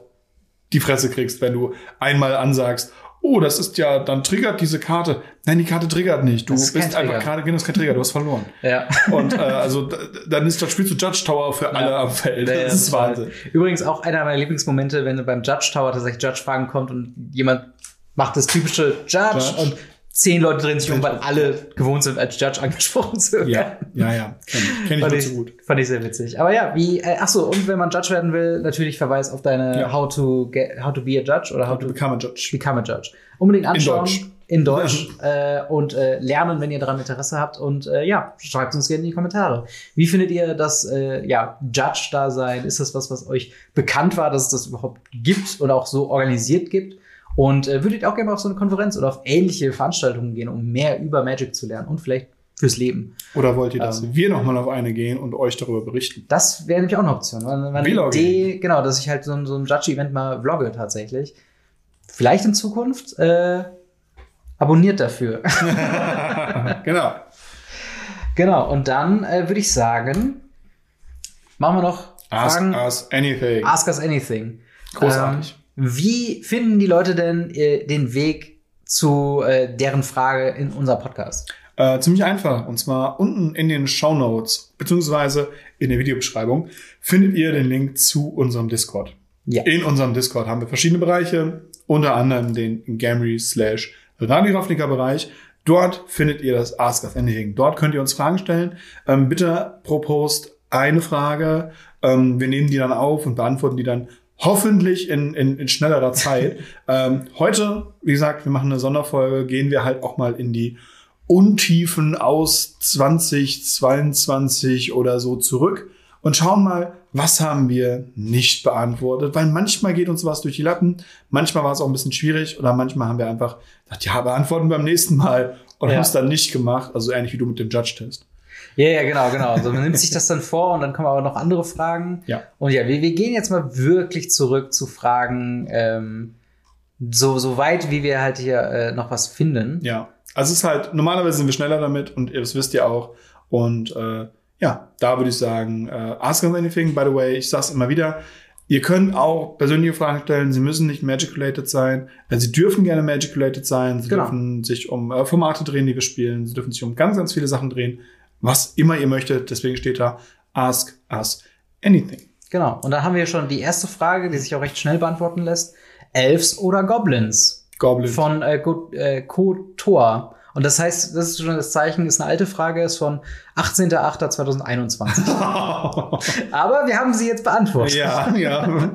die Fresse kriegst, wenn du einmal ansagst, oh, das ist ja, dann triggert diese Karte. Nein, die Karte triggert nicht. Du Das ist bist einfach gerade, genau, das ist kein Trigger, du hast verloren. ja. Und äh, also dann ist das Spiel zu Judge Tower für alle am Feld. Ja, ja, das ist total. Wahnsinn. Übrigens auch einer meiner Lieblingsmomente, wenn du beim Judge Tower tatsächlich Judge-Fragen kommt und jemand macht das typische Judge, Judge. und zehn Leute drehen sich um, weil alle gewohnt sind, als Judge angesprochen zu werden. Ja, ja, ja. Kenn ich, kenn ich ich, zu gut. fand ich sehr witzig. Aber ja, wie, äh, ach so, und wenn man Judge werden will, natürlich Verweis auf deine Ja. How to get, How to be a Judge oder How to Du bekam ein Judge. become a Judge. Unbedingt anschauen. Deutsch. In Deutsch. äh, und äh, lernen, wenn ihr daran Interesse habt. Und äh, ja, schreibt uns gerne in die Kommentare. Wie findet ihr das äh, ja, Judge-Dasein? Ist das was, was euch bekannt war, dass es das überhaupt gibt und auch so organisiert gibt? Und äh, würdet ihr auch gerne mal auf so eine Konferenz oder auf ähnliche Veranstaltungen gehen, um mehr über Magic zu lernen und vielleicht fürs Leben? Oder wollt ihr, dass Ähm. wir nochmal auf eine gehen und euch darüber berichten? Das wäre nämlich auch eine Option. Meine, meine. Idee, genau, dass ich halt so, ein- so ein Judge-Event mal vlogge tatsächlich. Vielleicht in Zukunft. Äh, abonniert dafür. [laughs] [laughs] genau. Genau, und dann äh, würde ich sagen, machen wir noch Ask Fragen. us anything. Ask us anything. Großartig. Ähm, wie finden die Leute denn äh, den Weg zu äh, deren Frage in unser Podcast? Äh, ziemlich einfach. Und zwar unten in den Show Notes, beziehungsweise in der Videobeschreibung, findet ihr den Link zu unserem Discord. Ja. In unserem Discord haben wir verschiedene Bereiche, unter anderem den Gamry slash Radio Ravnica Bereich. Dort findet ihr das Ask Us Anything. Dort könnt ihr uns Fragen stellen. Ähm, bitte pro Post eine Frage. Ähm, wir nehmen die dann auf und beantworten die dann hoffentlich in, in, in schnellerer [laughs] Zeit. ähm, heute, wie gesagt, wir machen eine Sonderfolge, gehen wir halt auch mal in die Untiefen aus 2022 oder so zurück und schauen mal, was haben wir nicht beantwortet, weil manchmal geht uns was durch die Lappen, manchmal war es auch ein bisschen schwierig oder manchmal haben wir einfach gesagt, ja, beantworten beim nächsten Mal und Ja. haben es dann nicht gemacht, also ähnlich wie du mit dem Judge-Test. Ja, ja, genau, genau. Also man nimmt sich das dann vor und dann kommen aber noch andere Fragen. Ja. Und ja, wir, wir gehen jetzt mal wirklich zurück zu Fragen, ähm, so, so weit, wie wir halt hier äh, noch was finden. Ja, also es ist halt, normalerweise sind wir schneller damit und das wisst ihr auch. Und äh, ja, da würde ich sagen, äh, ask us anything, by the way, ich sag's immer wieder, ihr könnt auch persönliche Fragen stellen, sie müssen nicht Magic-related sein, äh, sie dürfen gerne Magic-related sein, sie Genau. dürfen sich um äh, Formate drehen, die wir spielen, sie dürfen sich um ganz, ganz viele Sachen drehen, was immer ihr möchtet, deswegen steht da, ask us anything. Genau. Und dann haben wir schon die erste Frage, die sich auch recht schnell beantworten lässt. Elves oder Goblins? Goblin. Von äh, äh, Kotor. Und das heißt, das ist schon das Zeichen, ist eine alte Frage, ist von 18.08.2021. [laughs] Aber wir haben sie jetzt beantwortet. ja, ja.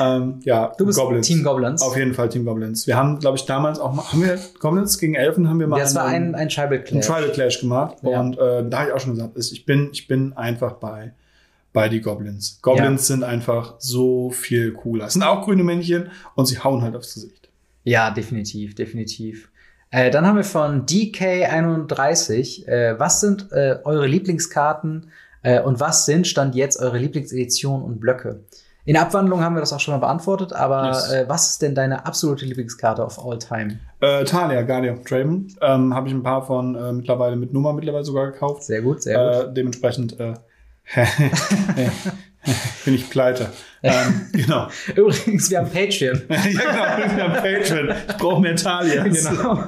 ähm, ja, Du bist Goblins. Team Goblins. Auf jeden Fall Team Goblins. Wir haben, glaube ich, damals auch mal, haben wir Goblins gegen Elfen haben wir mal Das war einen, ein, ein Tribal Clash. Tribal Clash gemacht Ja. und äh, da habe ich auch schon gesagt, ich bin, ich bin einfach bei bei die Goblins. Goblins sind einfach so viel cooler. Es sind auch grüne Männchen und sie hauen halt aufs Gesicht. Ja, definitiv, definitiv. Äh, dann haben wir von DK31, äh, was sind äh, eure Lieblingskarten äh, und was sind Stand jetzt eure Lieblingseditionen und Blöcke? In Abwandlung haben wir das auch schon mal beantwortet, aber Yes. äh, was ist denn deine absolute Lieblingskarte of all time? Äh, Talia, Guardian of Draven, ähm, habe ich ein paar von mittlerweile mit Nummer mittlerweile sogar gekauft. Sehr gut, sehr gut. Dementsprechend äh, [laughs] [laughs] [laughs] bin ich pleite. ähm, [laughs] genau. Übrigens, wir haben Patreon. [laughs] ja, genau, wir haben Patreon. Ich brauche mehr Talias. Genau.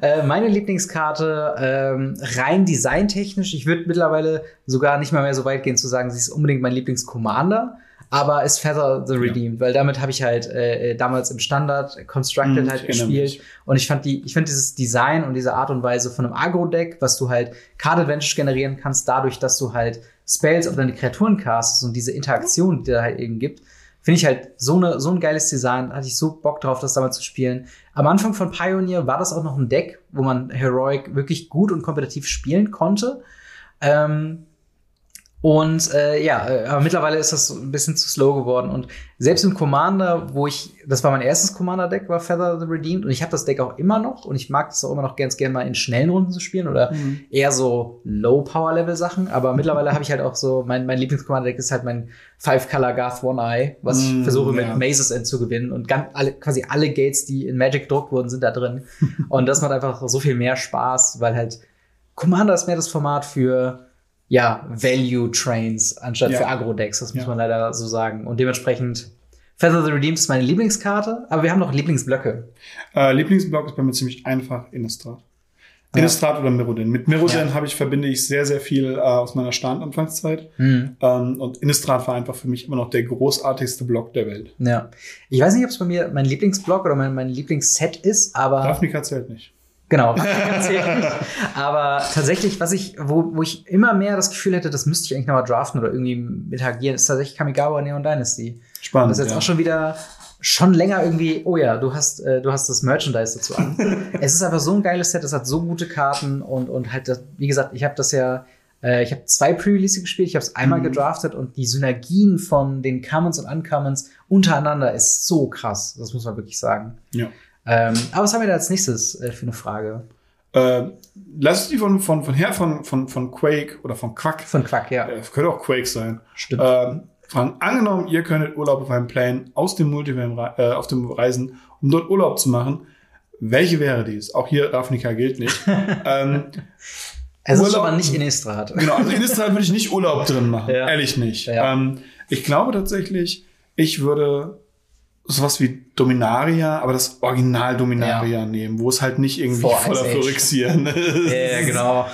Äh, Meine Lieblingskarte, ähm, rein designtechnisch, ich würde mittlerweile sogar nicht mal mehr so weit gehen zu sagen, sie ist unbedingt mein Lieblingscommander, aber ist Feather the Redeemed, weil damit habe ich halt äh, damals im Standard Constructed Hm, halt gespielt mich. und ich fand die, ich finde dieses Design und diese Art und Weise von einem Agro-Deck, was du halt Card Advantage generieren kannst, dadurch, dass du halt Spells auf deine Kreaturen castest und diese Interaktion, die da halt eben gibt, Finde ich halt so, eine, so ein geiles Design. Hatte ich so Bock drauf, das damals zu spielen. Am Anfang von Pioneer war das auch noch ein Deck, wo man Heroic wirklich gut und kompetitiv spielen konnte. Ähm, und äh, ja, äh, aber mittlerweile ist das ein bisschen zu slow geworden. Und selbst im Commander, wo ich, das war mein erstes Commander-Deck, war Feather the Redeemed. Und ich habe das Deck auch immer noch. Und ich mag das auch immer noch ganz gerne mal in schnellen Runden zu spielen oder Mhm. eher so Low-Power-Level-Sachen. Aber mittlerweile habe ich halt auch so, mein, mein Lieblings-Commander-Deck ist halt mein Five-Color Garth One-Eye, was ich Mm, versuche mit ja. Mazes End zu gewinnen. Und ganz alle, quasi alle Gates, die in Magic gedruckt wurden, sind da drin. [laughs] und das macht einfach so viel mehr Spaß, weil halt Commander ist mehr das Format für ja, Value Trains anstatt Ja. für Agro-Decks, das muss Ja. man leider so sagen. Und dementsprechend Feather the Redeemed ist meine Lieblingskarte, aber wir haben noch Lieblingsblöcke. Äh, Lieblingsblock ist bei mir ziemlich einfach Innistrad. Ja. Innistrad oder Mirrodin. Mit Mirrodin Ja. habe ich, verbinde ich sehr, sehr viel äh, aus meiner Startanfangszeit. Ähm, und Innistrad war einfach für mich immer noch der großartigste Block der Welt. Ja. Ich weiß nicht, ob es bei mir mein Lieblingsblock oder mein, mein Lieblingsset ist, aber Ravnica zählt nicht. Genau, ganz ehrlich. Aber tatsächlich, was ich, wo, wo ich immer mehr das Gefühl hätte, das müsste ich eigentlich nochmal draften oder irgendwie mit agieren, ist tatsächlich Kamigawa Neon Dynasty. Spannend. Das ist jetzt ja. auch schon wieder schon länger irgendwie, oh ja, du hast, äh, du hast das Merchandise dazu an. [laughs] es ist einfach so ein geiles Set, es hat so gute Karten und, und halt, das, wie gesagt, ich habe das ja, äh, ich habe zwei Pre-Release gespielt, ich habe es einmal Mhm. gedraftet und die Synergien von den Commons und Uncommons untereinander ist so krass, das muss man wirklich sagen. ja. Ähm, aber was haben wir da als nächstes äh, für eine Frage? Äh, lass die von, von, von her von, von, von Quake oder von Quack. Von Quack, ja. Äh, könnte auch Quake sein. Stimmt. Ähm, fragen, angenommen, ihr könntet Urlaub auf einem Plane aus dem Multiverse äh, auf dem Reisen, um dort Urlaub zu machen. welche wäre dies? Auch hier Ravnica gilt nicht. [laughs] ähm, Es ist Urlaub- aber nicht Innistrad. genau, also in Israel würde ich nicht Urlaub drin machen. [laughs] Ja. Ehrlich nicht. Ja. Ähm, ich glaube tatsächlich, ich würde sowas wie Dominaria, aber das Original Dominaria nehmen, wo es halt nicht irgendwie Vor voller. Phyrexian [laughs] ist. Ja, genau.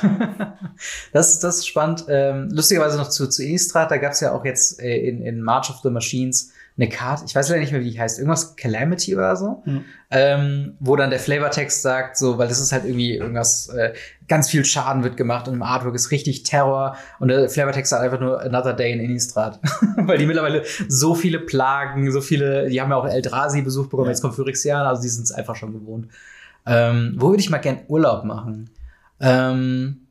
[laughs] das, das ist spannend. Ähm, lustigerweise noch zu, zu Innistrad, da gab es ja auch jetzt äh, in, in March of the Machines eine Karte, ich weiß leider nicht mehr, wie die heißt, irgendwas Calamity oder so, Hm. ähm, wo dann der Flavortext sagt, so, weil das ist halt irgendwie irgendwas, äh, ganz viel Schaden wird gemacht und im Artwork ist richtig Terror und der Flavortext sagt einfach nur Another Day in Innistrad, [laughs] weil die mittlerweile so viele Plagen, so viele, die haben ja auch Eldrazi Besuch bekommen, Ja. jetzt kommt Phyrexianer, also die sind es einfach schon gewohnt. Ähm, wo würde ich mal gern Urlaub machen? Ähm,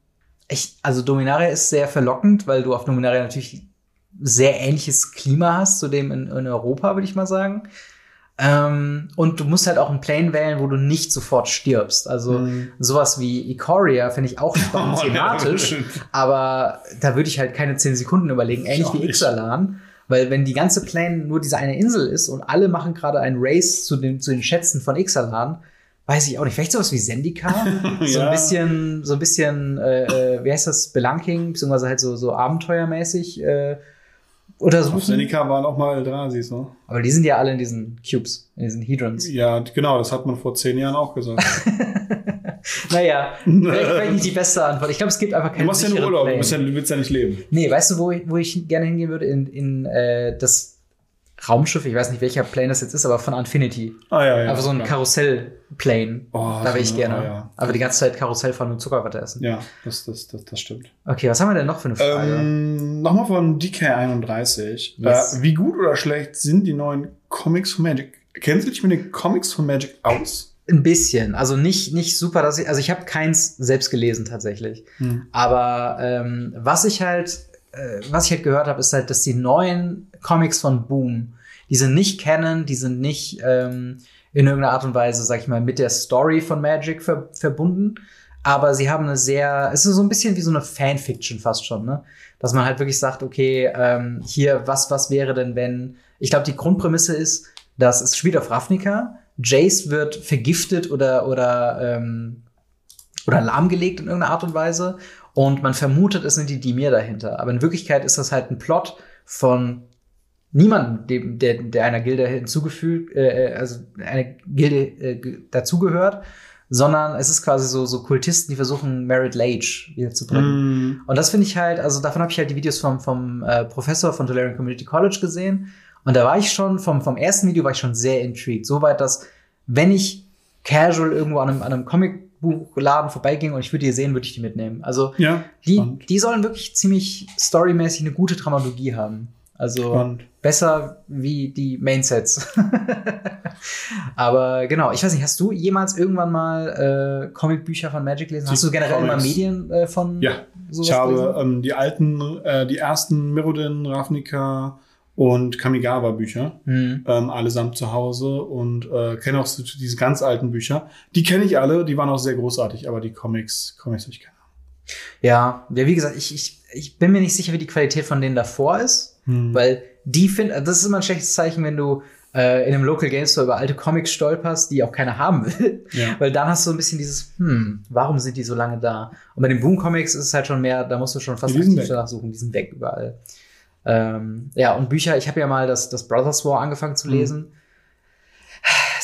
ich, also Dominaria ist sehr verlockend, weil du auf Dominaria natürlich sehr ähnliches Klima hast zu dem in, in Europa, würde ich mal sagen. Ähm, und du musst halt auch einen Plane wählen, wo du nicht sofort stirbst. Also Mhm. sowas wie Ikoria finde ich auch [laughs] spannend Oh, ja, thematisch, stimmt. aber da würde ich halt keine 10 Sekunden überlegen, ähnlich wie. Ixalan. Weil wenn die ganze Plane nur diese eine Insel ist und alle machen gerade ein Race zu den, zu den Schätzen von Ixalan, weiß ich auch nicht. Vielleicht sowas wie Zendika? [laughs] So Ja. ein bisschen, so ein bisschen, äh, äh, wie heißt das, Belunking, beziehungsweise halt so, so abenteuermäßig äh, untersuchen. Auf Seneca waren auch mal Eldrasis, ne? Aber die sind ja alle in diesen Cubes, in diesen Hedrons. [laughs] Ja, genau, das hat man vor zehn Jahren auch gesagt. [laughs] Naja, vielleicht, vielleicht nicht die beste Antwort. Ich glaube, es gibt einfach Du keine machst ja nur Urlaub, du, bist ja, du willst ja nicht leben. Nee, weißt du, wo ich, wo ich gerne hingehen würde? In, in äh, das Raumschiff, ich weiß nicht, welcher Plane das jetzt ist, aber von Infinity. Ah, ja, ja. Einfach so ein. Karussell-Plane. Oh, da wäre ich so, gerne. ja, ja. Aber die ganze Zeit Karussell fahren und Zuckerwatte essen. Ja, das, das, das, das stimmt. Okay, was haben wir denn noch für eine Frage? Ähm, Nochmal von DK31. Yes. Äh, wie gut oder schlecht sind die neuen Comics von Magic? Kennst du dich mit den Comics von Magic aus? Ein bisschen. Also nicht, nicht super, dass ich, also ich habe keins selbst gelesen tatsächlich. Hm. Aber ähm, was ich halt, äh, was ich halt gehört habe, ist halt, dass die neuen Comics von Boom, die sind nicht canon, die sind nicht ähm, in irgendeiner Art und Weise, sag ich mal, mit der Story von Magic ver verbunden. Aber sie haben eine sehr, es ist so ein bisschen wie so eine Fanfiction fast schon, ne? Dass man halt wirklich sagt, okay, ähm, hier, was, was wäre denn, wenn, ich glaube, die Grundprämisse ist, dass es spielt auf Ravnica, Jace wird vergiftet oder, oder, ähm, oder lahmgelegt in irgendeiner Art und Weise. Und man vermutet, es sind die Dimir dahinter. Aber in Wirklichkeit ist das halt ein Plot von niemandem, dem, der, der einer Gilde hinzugefügt, äh, also eine Gilde äh, ge- dazugehört, sondern es ist quasi so, so Kultisten, die versuchen, Merit Lage wiederzubringen. Mm, Und das finde ich halt, also davon habe ich halt die Videos vom, vom äh, Professor von Tolarian Community College gesehen. Und da war ich schon, vom, vom ersten Video war ich schon sehr intrigued. Soweit, dass wenn ich casual irgendwo an einem, an einem Comicbuchladen vorbeiging und ich würde die sehen, würde ich die mitnehmen. Also ja, die, die sollen wirklich ziemlich storymäßig eine gute Dramaturgie haben. Also Spannend. Besser wie die Mainsets. [laughs] Aber genau, ich weiß nicht, hast du jemals irgendwann mal äh, Comicbücher von Magic gelesen? Die Hast du generell immer Comics. Medien äh, von Ja, sowas Ich habe ähm, die alten, äh, die ersten Mirrodin, Ravnica und Kamigawa Bücher Hm. ähm, allesamt zu Hause und äh, kenne auch so diese ganz alten Bücher. Die kenne ich alle, die waren auch sehr großartig, aber die Comics, Comics habe ich keine Ja, ja, wie gesagt, ich, ich, ich bin mir nicht sicher, wie die Qualität von denen davor ist, Ahnung. weil die finden, das ist immer ein schlechtes Zeichen, wenn du äh, in einem Local Game Store über alte Comics stolperst, die auch keiner haben will. Ja. Weil dann hast du so ein bisschen dieses, hm, warum sind die so lange da? Und bei den Boom Comics ist es halt schon mehr, da musst du schon fast aktiv weg. danach suchen, die sind weg überall. Ähm, ja, und Bücher, ich habe ja mal das, das Brothers War angefangen zu Mhm.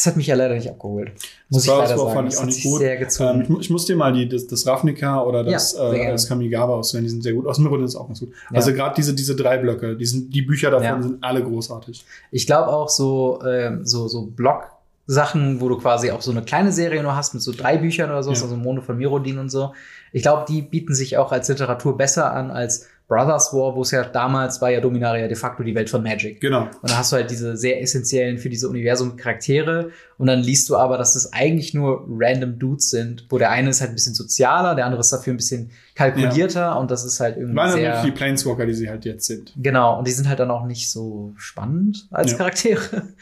Es hat mich ja leider nicht abgeholt. Muss ich Brothers leider War sagen. fand ich auch nicht gut. sehr Ähm, gezogen. ich, mu- ich muss dir mal die, das, das Ravnica oder das, Ja, äh, das Kamigawa auswählen, die sind sehr gut. Aus Mirrodin ist auch ganz gut. Ja. Also gerade diese, diese drei Blöcke, die, sind, die Bücher davon Ja. sind alle großartig. Ich glaube auch so, ähm, so, so Blog-Sachen, wo du quasi auch so eine kleine Serie nur hast mit so drei Büchern oder so, also Mono von Mirodin und so. Ich glaube, die bieten sich auch als Literatur besser an als Brothers War, wo es ja damals war ja Dominaria de facto die Welt von Magic. Genau. Und da hast du halt diese sehr essentiellen für diese Universum Charaktere. Und dann liest du aber, dass das eigentlich nur random Dudes sind, wo der eine ist halt ein bisschen sozialer, der andere ist dafür ein bisschen kalkulierter und das ist halt irgendwie dann sehr. die Planeswalker, die sie halt jetzt sind. Genau, und die sind halt dann auch nicht so spannend als Ja. Charaktere.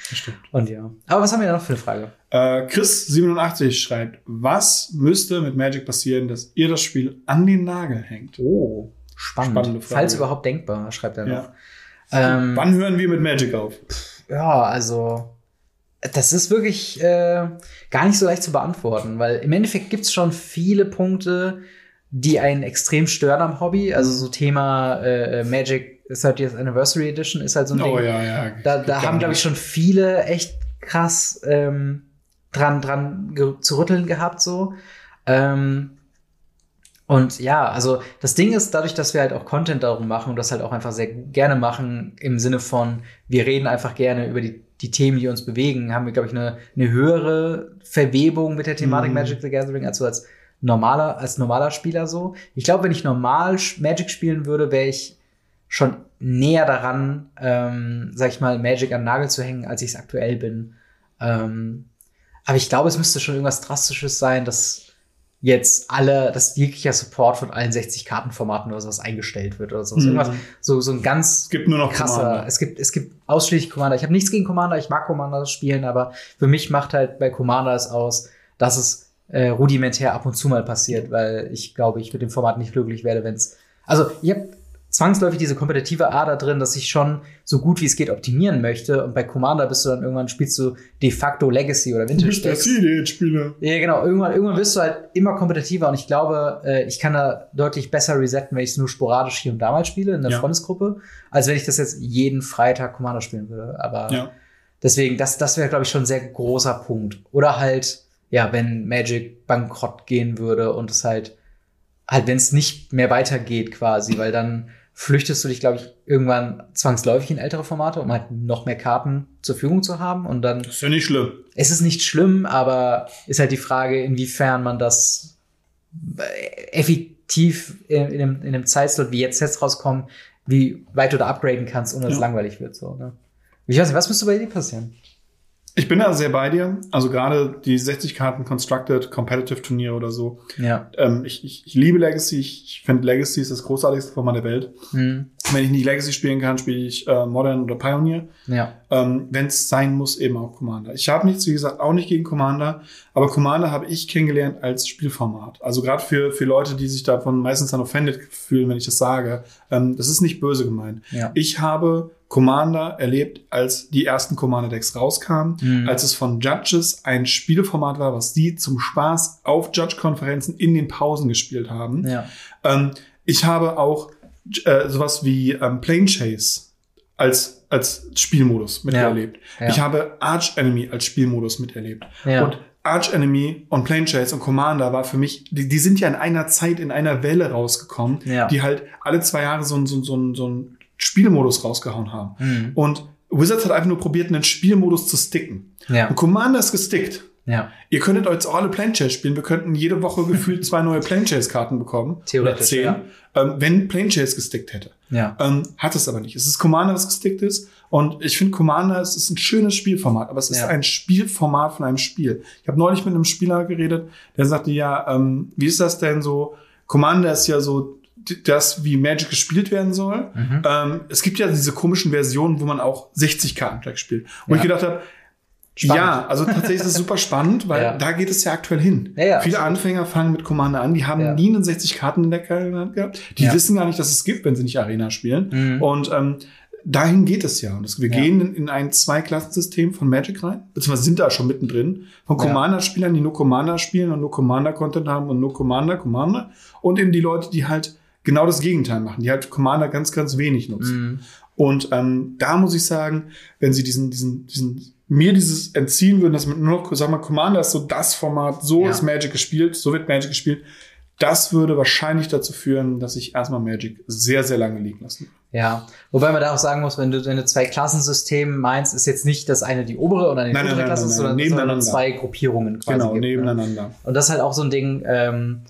Das stimmt. Und ja. Aber was haben wir da noch für eine Frage? Äh, Chris87 schreibt, was müsste mit Magic passieren, dass ihr das Spiel an den Nagel hängt? Oh, spannend. Spannende Frage. Falls überhaupt denkbar, schreibt er noch. Ja. Ähm, Wann hören wir mit Magic auf? ja, also Das ist wirklich äh, gar nicht so leicht zu beantworten, weil im Endeffekt gibt's schon viele Punkte, die einen extrem stören am Hobby. Also so Thema äh, Magic 30th Anniversary Edition ist halt so ein Oh Ding. ja, ja. Da, da haben, glaube ich, schon viele echt krass ähm, dran, dran zu rütteln gehabt, so. Ähm, und ja, also das Ding ist, dadurch, dass wir halt auch Content darum machen und das halt auch einfach sehr gerne machen, im Sinne von, wir reden einfach gerne über die, die Themen, die uns bewegen, haben wir, glaube ich, eine, eine höhere Verwebung mit der Thematik Mhm. Magic the Gathering als so als normaler, als normaler Spieler so. Ich glaube, wenn ich normal Magic spielen würde, wäre ich schon näher daran, ähm, sag ich mal, Magic am Nagel zu hängen, als ich es aktuell bin. Ähm, aber ich glaube, es müsste schon irgendwas Drastisches sein, dass jetzt alle, dass jeglicher Support von allen 60 Kartenformaten oder sowas eingestellt wird oder so. Mhm. so, so ein ganz Es gibt nur noch krasser. Commander. Es gibt, es gibt ausschließlich Commander. Ich habe nichts gegen Commander, ich mag Commander spielen, aber für mich macht halt bei Commander es aus, dass es äh, rudimentär ab und zu mal passiert, weil ich glaube, ich mit dem Format nicht glücklich werde, wenn es. Also, ich habe zwangsläufig diese kompetitive Ader drin, dass ich schon so gut wie es geht optimieren möchte. Und bei Commander bist du dann irgendwann spielst du de facto Legacy oder Du Vintage bist der Decks. CD-Spieler. Ja, genau. Irgendwann, irgendwann wirst du halt immer kompetitiver und ich glaube, äh, ich kann da deutlich besser resetten, wenn ich es nur sporadisch hier und da mal spiele in der Ja. Freundesgruppe, als wenn ich das jetzt jeden Freitag Commander spielen würde. Aber Ja. deswegen, das, das wäre, glaube ich, schon ein sehr großer Punkt. Oder halt, ja, wenn Magic bankrott gehen würde und es halt, halt, wenn es nicht mehr weitergeht quasi, weil dann flüchtest du dich, glaube ich, irgendwann zwangsläufig in ältere Formate, um halt noch mehr Karten zur Verfügung zu haben und dann Das ist ja nicht schlimm. es ist nicht schlimm, aber ist halt die Frage, inwiefern man das äh, effektiv in, in, einem, in einem Zeitslot, wie jetzt Sets rauskommen, wie weit du da upgraden kannst, ohne dass es Ja. langweilig wird. So, ne? Ich weiß nicht, was müsste bei dir passieren? Ich bin da sehr bei dir. Also gerade die 60 Karten Constructed, Competitive Turniere oder so. Ja. Ähm, ich, ich, ich liebe Legacy. Ich, ich finde Legacy ist das großartigste Format der Welt. Hm. Wenn ich nicht Legacy spielen kann, spiele ich äh, Modern oder Pioneer. Ja. Ähm, Wenn es sein muss, eben auch Commander. Ich habe nichts, wie gesagt, auch nicht gegen Commander, aber Commander habe ich kennengelernt als Spielformat. Also gerade für, für Leute, die sich davon meistens dann offended fühlen, wenn ich das sage. Ähm, das ist nicht böse gemeint. Ja. Ich habe Commander erlebt, als die ersten Commander-Decks rauskamen, Mhm. als es von Judges ein Spielformat war, was die zum Spaß auf Judge-Konferenzen in den Pausen gespielt haben. Ja. Ähm, ich habe auch äh, sowas wie ähm, Plane Chase als, als Spielmodus miterlebt. Ja. Ich habe Arch Enemy als Spielmodus miterlebt. Ja. Und Arch Enemy und Plane Chase und Commander war für mich, die, die sind ja in einer Zeit, in einer Welle rausgekommen, Ja. die halt alle zwei Jahre so, so, so, so einen Spielmodus rausgehauen haben. Mhm. Und Wizards hat einfach nur probiert, einen Spielmodus zu sticken. Ja. Und Commander ist gestickt. Ja. Ihr könntet jetzt auch alle Plane Chase spielen. Wir könnten jede Woche gefühlt [laughs] zwei neue Plane Chase Karten bekommen. Theoretisch, Oder zehn. ja. Ähm, wenn Plane Chase gestickt hätte. Ja. Ähm, hat es aber nicht. Es ist Commander, das gestickt ist. Und ich finde Commander, es ist ein schönes Spielformat, aber es ist Ja. ein Spielformat von einem Spiel. Ich habe neulich mit einem Spieler geredet, der sagte, ja, ähm, wie ist das denn so? Commander ist ja so das, wie Magic gespielt werden soll. Mhm. Ähm, es gibt ja diese komischen Versionen, wo man auch 60 Karten gleich spielt. Wo Ja. ich gedacht habe, Spannend. ja, also tatsächlich ist es super spannend, weil [laughs] Ja. da geht es ja aktuell hin. Ja, ja, Viele absolut. Anfänger fangen mit Commander an, die haben nie einen 60 Karten in der Hand gehabt. Die wissen gar nicht, dass es gibt, wenn sie nicht Arena spielen. Mhm. Und ähm, dahin geht es ja. Und das, wir gehen in, in ein Zweiklassensystem von Magic rein, beziehungsweise sind da schon mittendrin. Von. Commander-Spielern, die nur Commander spielen und nur Commander-Content haben und nur Commander, Commander. Und eben die Leute, die halt genau das Gegenteil machen, die halt Commander ganz, ganz wenig nutzen. Mhm. Und ähm, da muss ich sagen, wenn sie diesen, diesen, diesen mir dieses entziehen würden, dass man nur noch, sag mal, Commander ist so das Format, so Ja. ist Magic gespielt, so wird Magic gespielt, das würde wahrscheinlich dazu führen, dass ich erstmal Magic sehr, sehr lange liegen lassen. Ja, wobei man da auch sagen muss, wenn du deine zwei Klassensystem meinst, ist jetzt nicht das eine die obere oder die Nein, untere nein, Klasse, nein, sondern, sondern nebeneinander. zwei Gruppierungen quasi. Genau, gibt, ne? nebeneinander. Und das ist halt auch so ein Ding, ähm,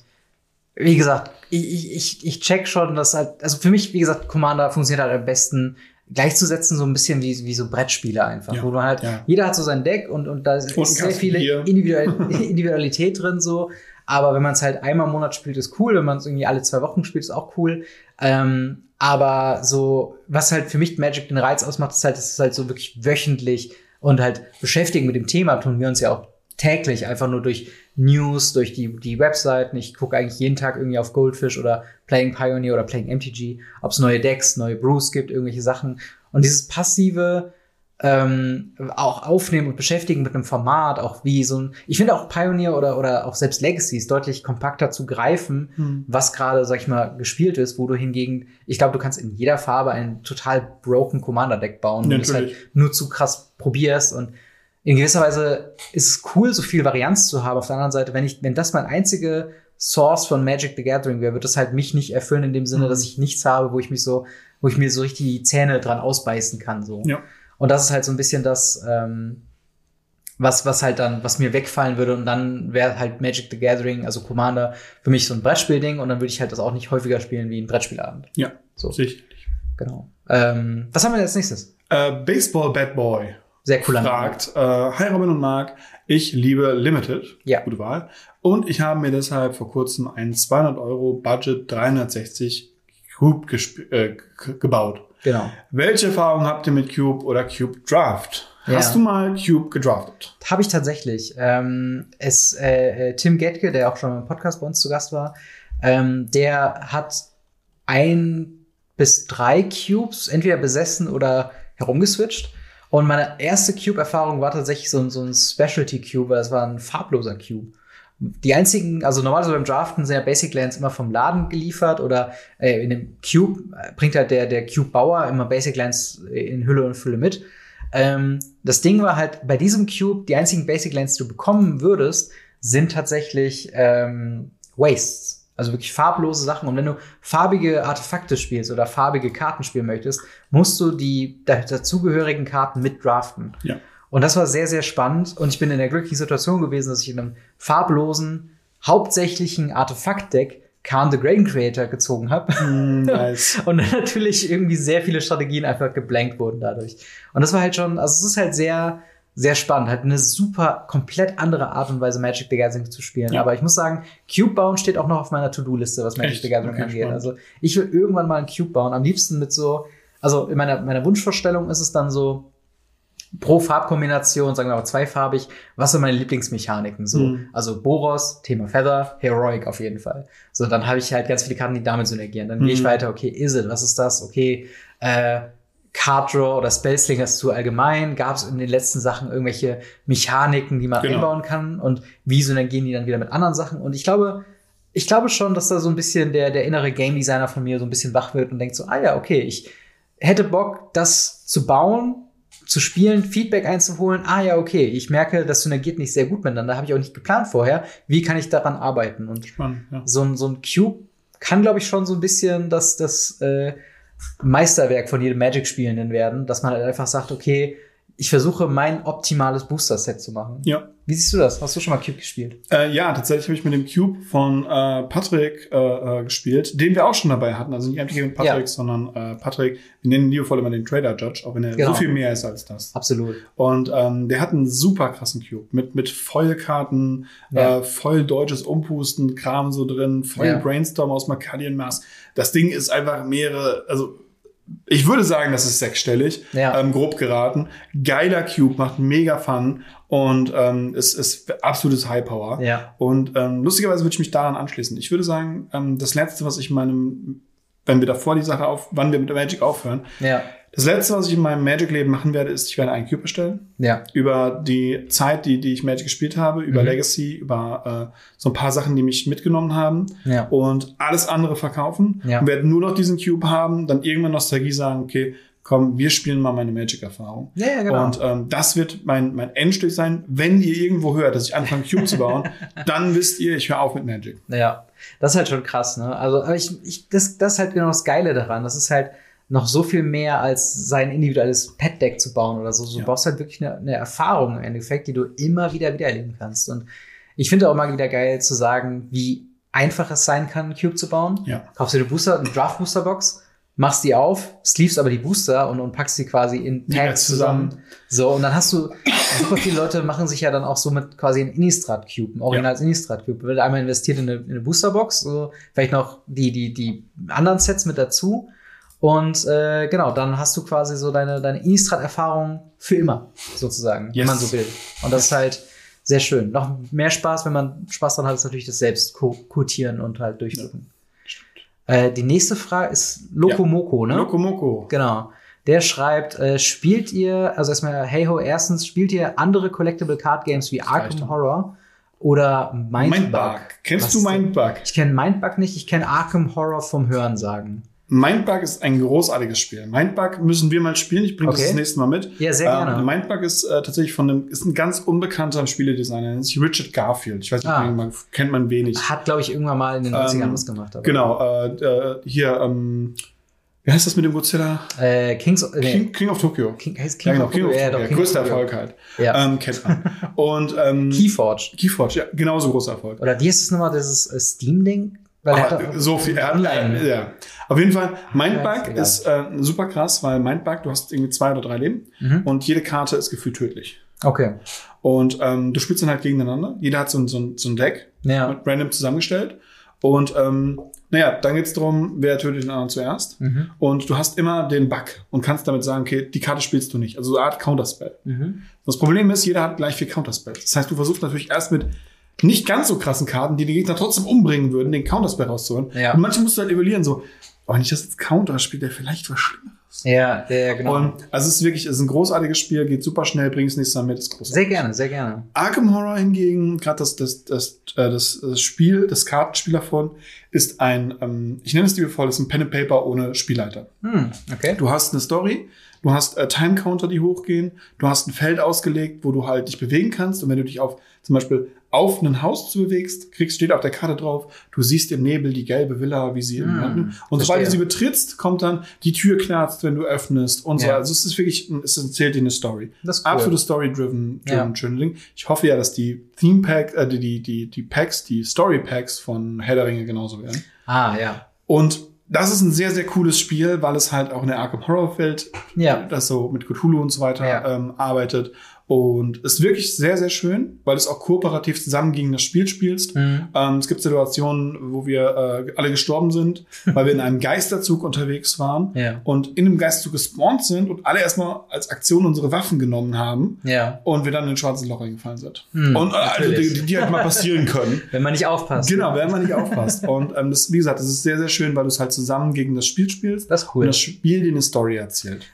wie gesagt, ich, ich, ich check schon, dass halt, also für mich, wie gesagt, Commander funktioniert halt am besten gleichzusetzen, so ein bisschen wie, wie so Brettspiele einfach, Ja, wo du halt, ja. jeder hat so sein Deck und, und da ist Und sehr viele Bier. Individual [laughs] Individualität drin so. Aber wenn man es halt einmal im Monat spielt, ist cool. Wenn man es irgendwie alle zwei Wochen spielt, ist auch cool. Ähm, aber so, was halt für mich Magic den Reiz ausmacht, ist halt, dass es halt so wirklich wöchentlich und halt beschäftigen mit dem Thema tun wir uns ja auch täglich einfach nur durch News, durch die, die Webseiten. Ich gucke eigentlich jeden Tag irgendwie auf Goldfish oder Playing Pioneer oder Playing MTG, ob es neue Decks, neue Brews gibt, irgendwelche Sachen. Und dieses passive, ähm, auch aufnehmen und beschäftigen mit einem Format, auch wie so ein, ich finde auch Pioneer oder, oder auch selbst Legacy ist deutlich kompakter zu greifen, Hm. was gerade, sag ich mal, gespielt ist, wo du hingegen, ich glaube, du kannst in jeder Farbe ein total broken Commander-Deck bauen, wenn du es halt nur zu krass probierst und in gewisser Weise ist es cool, so viel Varianz zu haben. Auf der anderen Seite, wenn ich, wenn das mein einzige Source von Magic the Gathering wäre, wird das halt mich nicht erfüllen in dem Sinne, Mhm. dass ich nichts habe, wo ich mich so, wo ich mir so richtig die Zähne dran ausbeißen kann, so. Ja. Und das ist halt so ein bisschen das, ähm, was, was halt dann, was mir wegfallen würde. Und dann wäre halt Magic the Gathering, also Commander, für mich so ein Brettspielding. Und dann würde ich halt das auch nicht häufiger spielen wie ein Brettspielabend. Ja, So, sicherlich. genau. Ähm, was haben wir als nächstes? Äh, Baseball Bad Boy Sehr cooler Name. fragt, äh, Hi Robin und Marc, ich liebe Limited, Ja. gute Wahl, und ich habe mir deshalb vor kurzem einen 200 Euro Budget 360 Cube gesp- äh, gebaut. Genau. Welche Erfahrungen habt ihr mit Cube oder Cube Draft? Ja. Hast du mal Cube gedraftet? Habe ich tatsächlich. Ähm, es, äh, äh, Tim Getke, der auch schon im Podcast bei uns zu Gast war, ähm, der hat ein bis drei Cubes entweder besessen oder herumgeswitcht. Und meine erste Cube-Erfahrung war tatsächlich so, ein- so ein Specialty Cube, weil das war ein farbloser Cube. Die einzigen, also normalerweise beim Draften sind ja Basic Lands immer vom Laden geliefert oder äh, in dem Cube äh, bringt halt der, der Cube-Bauer immer Basic Lands in Hülle und Fülle mit. Ähm, das Ding war halt, bei diesem Cube, die einzigen Basic Lands, die du bekommen würdest, sind tatsächlich ähm, Wastes. Also wirklich farblose Sachen. Und wenn du farbige Artefakte spielst oder farbige Karten spielen möchtest, musst du die da- dazugehörigen Karten mit draften. Ja. Und das war sehr, sehr spannend. Und ich bin in der glücklichen Situation gewesen, dass ich in einem farblosen, hauptsächlichen Artefakt-Deck Khan the Grain Creator gezogen habe. Hm, nice. [laughs] Und dann natürlich irgendwie sehr viele Strategien einfach geblankt wurden dadurch. Und das war halt schon, also es ist halt sehr, sehr spannend. Halt eine super, komplett andere Art und Weise Magic the Gathering zu spielen. Ja. Aber ich muss sagen, Cube bauen steht auch noch auf meiner To-Do-Liste, was Magic Echt? the Gathering Okay, angeht. spannend. Also ich will irgendwann mal einen Cube bauen. Am liebsten mit so, also in meiner, meiner Wunschvorstellung ist es dann so, pro Farbkombination, sagen wir mal zweifarbig, was sind meine Lieblingsmechaniken? So, Mhm. also Boros, Thema Feather, Heroic auf jeden Fall. So, dann habe ich halt ganz viele Karten, die damit synergieren. Dann gehe ich Mhm. weiter, okay, Isil, was ist das? Okay, äh, Card Draw oder Spellslingers zu allgemein. Gab es in den letzten Sachen irgendwelche Mechaniken, die man Genau. einbauen kann? Und wie synergieren die dann wieder mit anderen Sachen? Und ich glaube, ich glaube schon, dass da so ein bisschen der, der innere Game Designer von mir so ein bisschen wach wird und denkt so, ah ja, okay, ich hätte Bock, das zu bauen, zu spielen, Feedback einzuholen. Ah ja, okay, ich merke, das synergiert nicht sehr gut miteinander, habe ich auch nicht geplant vorher. Wie kann ich daran arbeiten? Und Spannend, ja. so ein, so ein Cube kann, glaube ich, schon so ein bisschen das, das äh, Meisterwerk von jedem Magic-Spielenden werden, dass man halt einfach sagt, okay, ich versuche mein optimales Booster-Set zu machen. Ja. Wie siehst du das? Hast du schon mal Cube gespielt? Äh, ja, tatsächlich habe ich mit dem Cube von äh, Patrick äh, äh, gespielt, den wir auch schon dabei hatten. Also nicht MTG mit Patrick, Ja. sondern äh, Patrick, wir nennen Neofold immer den Trader Judge, auch wenn er Genau. so viel mehr ist als das. Absolut. Und ähm, der hat einen super krassen Cube mit, mit Foil-Karten, Ja. äh, voll deutsches Umpusten, Kram so drin, voll Ja. Brainstorm aus Macadian Mass. Das Ding ist einfach mehrere, also ich würde sagen, das ist sechsstellig, Ja. ähm, grob geraten. Geiler Cube, macht mega Fun und ähm, es ist absolutes High Power. Ja. Und ähm, lustigerweise würde ich mich daran anschließen. Ich würde sagen, ähm, das letzte, was ich in meinem, wenn wir davor die Sache auf, wann wir mit der Magic aufhören, Ja. Das letzte, was ich in meinem Magic-Leben machen werde, ist, ich werde einen Cube erstellen Ja. über die Zeit, die, die ich Magic gespielt habe, über Mhm. Legacy, über äh, so ein paar Sachen, die mich mitgenommen haben Ja. und alles andere verkaufen Ja. und werde nur noch diesen Cube haben, dann irgendwann Nostalgie sagen, okay, komm, wir spielen mal meine Magic-Erfahrung. Ja, ja, genau. Und ähm, das wird mein, mein Endstück sein. Wenn ihr irgendwo hört, dass ich anfange, Cube zu bauen, [laughs] dann wisst ihr, ich höre auf mit Magic. Ja, das ist halt schon krass, ne? Also, aber ich, ich, das, das ist halt genau das Geile daran. Das ist halt noch so viel mehr als sein individuelles Pet-Deck zu bauen oder so. Du Ja. brauchst halt wirklich eine, eine Erfahrung im Endeffekt, die du immer wieder wieder erleben kannst. Und ich finde auch mal wieder geil zu sagen, wie einfach es sein kann, einen Cube zu bauen. Ja. Kaufst dir eine Booster, eine Draft-Booster-Box, machst die auf, sleeves aber die Booster und, und packst sie quasi in Tags zusammen. zusammen. So, und dann hast du, super viele Leute machen sich ja dann auch somit quasi einen Innistrad-Cube, ein originales Innistrad-Cube. Wird einmal investiert in eine, in eine Boosterbox, so, vielleicht noch die, die, die anderen Sets mit dazu. Und äh, genau, dann hast du quasi so deine, deine Innistrad-Erfahrung für immer, sozusagen, wenn Yes. man so will. Und das ist halt sehr schön. Noch mehr Spaß, wenn man Spaß dran hat, ist natürlich das selbst quotieren und halt durchdrücken. Äh, die nächste Frage ist Lokomoko, ne? Lokomoko. Genau. Der schreibt, äh, spielt ihr, also erstmal, hey ho, erstens, spielt ihr andere Collectible Card Games wie Arkham. Horror oder Mindbug? Mindbug. Kennst Was du Mindbug? Ich kenne Mindbug nicht, ich kenne Arkham Horror vom Hörensagen. Mindbug ist ein großartiges Spiel. Mindbug müssen wir mal spielen. Ich bringe Okay. das das nächste Mal mit. Ja, sehr gerne. Ähm, Mindbug ist äh, tatsächlich von einem, ist ein ganz unbekannter Spieledesigner, nennt sich Richard Garfield. Ich weiß nicht, Ah. man kennt man wenig. Hat, glaube ich, irgendwann mal in den 90ern Ähm, was gemacht. Aber. Genau, äh, äh, hier, ähm, wie heißt das mit dem Godzilla? Äh, Kings, nee, King, King of Tokyo. King, heißt ja, King genau, of King of Tokyo? Tokyo. Ja, Ja, doch, King of größter Tokyo. Erfolg halt. Ja. Ähm, kennt man. Und ähm, Keyforge. Keyforge, ja, genauso großer Erfolg. Oder wie ist es nochmal, dieses äh, Steam-Ding? Er so viel, er hat, Online. ja. Auf jeden Fall, Ja, Mindbug ist egal. ist äh, super krass, weil Mindbug, du hast irgendwie zwei oder drei Leben Mhm. und jede Karte ist gefühlt tödlich. Okay. Und ähm, du spielst dann halt gegeneinander. Jeder hat so ein, so ein, so ein Deck Ja. mit random zusammengestellt. Und ähm, naja, dann geht's darum, wer tötet den anderen zuerst. Mhm. Und du hast immer den Bug und kannst damit sagen, okay, die Karte spielst du nicht. Also so eine Art Counterspell. Mhm. Das Problem ist, jeder hat gleich vier Counterspells. Das heißt, du versuchst natürlich erst mit nicht ganz so krassen Karten, die die Gegner trotzdem umbringen würden, den Counterspell rauszuholen. Ja. Und manche musst du halt evaluieren, so, oh, ich das jetzt Counter spielt der vielleicht was Schlimmeres. Ja, ja, genau. Und also es ist wirklich, es ist ein großartiges Spiel, geht super schnell, bring es nächstes Mal mit, ist großartig. sehr gerne, sehr gerne. Arkham Horror hingegen, gerade das, das, das, äh, das, das Spiel, das Kartenspiel davon, ist ein, ähm, ich nenne es liebevoll, das ist ein Pen and Paper ohne Spielleiter. Hm, okay. Du hast eine Story, du hast äh, Time Counter, die hochgehen, du hast ein Feld ausgelegt, wo du halt dich bewegen kannst und wenn du dich auf zum Beispiel auf ein Haus zu bewegst, kriegst, steht auf der Karte drauf, du siehst im Nebel die gelbe Villa, wie sie Hm, in und sobald du sie betrittst, kommt dann die Tür knarzt, wenn du öffnest und so. Ja. Also es ist wirklich, ein- es erzählt dir eine Story. Das ist cool. Absolute Story-driven, driven, Ding. Ich hoffe ja, dass die Theme Pack, äh, die, die, die, die Packs, die Story Packs von Herr der Ringe genauso werden. Ah, ja. Und das ist ein sehr, sehr cooles Spiel, weil es halt auch in der Arkham Horror Welt, Ja. das so mit Cthulhu und so weiter Ja. ähm, arbeitet. Und ist wirklich sehr, sehr schön, weil du es auch kooperativ zusammen gegen das Spiel spielst. Mhm. Ähm, es gibt Situationen, wo wir äh, alle gestorben sind, [laughs] weil wir in einem Geisterzug unterwegs waren Ja. und in dem Geisterzug gespawnt sind und alle erstmal als Aktion unsere Waffen genommen haben Ja. und wir dann in den schwarzen Loch reingefallen sind. Hm, und äh, also die, die, halt mal passieren können. [laughs] Wenn man nicht aufpasst. Genau, wenn man nicht aufpasst. Und ähm, das, wie gesagt, das ist sehr, sehr schön, weil du es halt zusammen gegen das Spiel spielst Das ist und cool. das Spiel dir eine Story erzählt.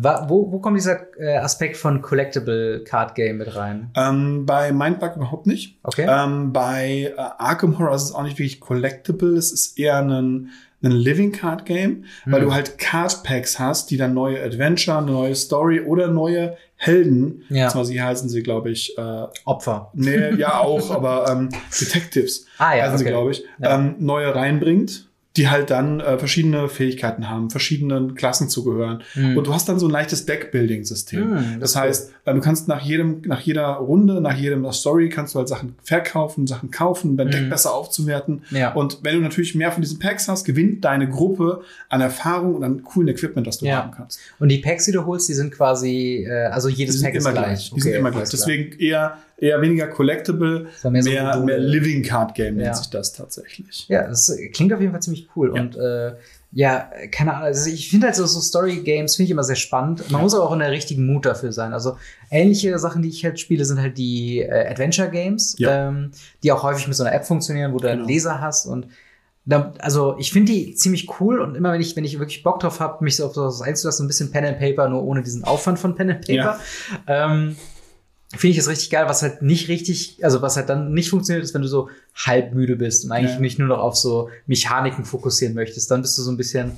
Wo, wo kommt dieser äh, Aspekt von Collectible Card Game mit rein? Ähm, bei Mindbug überhaupt nicht. Okay. Ähm, bei äh, Arkham Horror ist es auch nicht wirklich collectible. Es ist eher ein, ein Living Card Game, weil Hm. du halt Card Packs hast, die dann neue Adventure, eine neue Story oder neue Helden, Ja. zwar sie heißen sie, glaube ich, äh, Opfer. nee, ja auch, [laughs] aber ähm, Detectives Ah ja, heißen sie, okay. glaube ich, Ja. ähm, neue reinbringt, die halt dann äh, verschiedene Fähigkeiten haben, verschiedenen Klassen zugehören. Hm. Und du hast dann so ein leichtes Deck-Building-System. Hm, das das heißt, äh, du kannst nach jedem, nach jeder Runde, nach jedem Story kannst du halt Sachen verkaufen, Sachen kaufen, dein Deck Mhm. besser aufzuwerten. Ja. Und wenn du natürlich mehr von diesen Packs hast, gewinnt deine Gruppe an Erfahrung und an coolen Equipment, das du Ja. haben kannst. Und die Packs, die du holst, die sind quasi, äh, also jedes sind Pack ist immer gleich. gleich. Die sind Okay, immer alles gleich. Deswegen eher, eher weniger collectible, mehr so mehr, Living Card Game nennt Ja. sich das tatsächlich. Ja, das klingt auf jeden Fall ziemlich cool. Ja. Und äh, ja, keine Ahnung, also ich finde halt so, so Story-Games finde ich immer sehr spannend. Man Ja. muss aber auch in der richtigen Mut dafür sein. Also ähnliche Sachen, die ich halt spiele, sind halt die äh, Adventure-Games, Ja. ähm, die auch häufig mit so einer App funktionieren, wo du einen Genau. Leser hast und da, also ich finde die ziemlich cool und immer wenn ich, wenn ich wirklich Bock drauf habe, mich so auf sowas einzulassen, so ein bisschen Pen and Paper, nur ohne diesen Aufwand von Pen and Paper, ähm, finde ich es richtig geil, was halt nicht richtig, also was halt dann nicht funktioniert, ist, wenn du so halb müde bist und eigentlich Ja. nicht nur noch auf so Mechaniken fokussieren möchtest. Dann bist du so ein bisschen,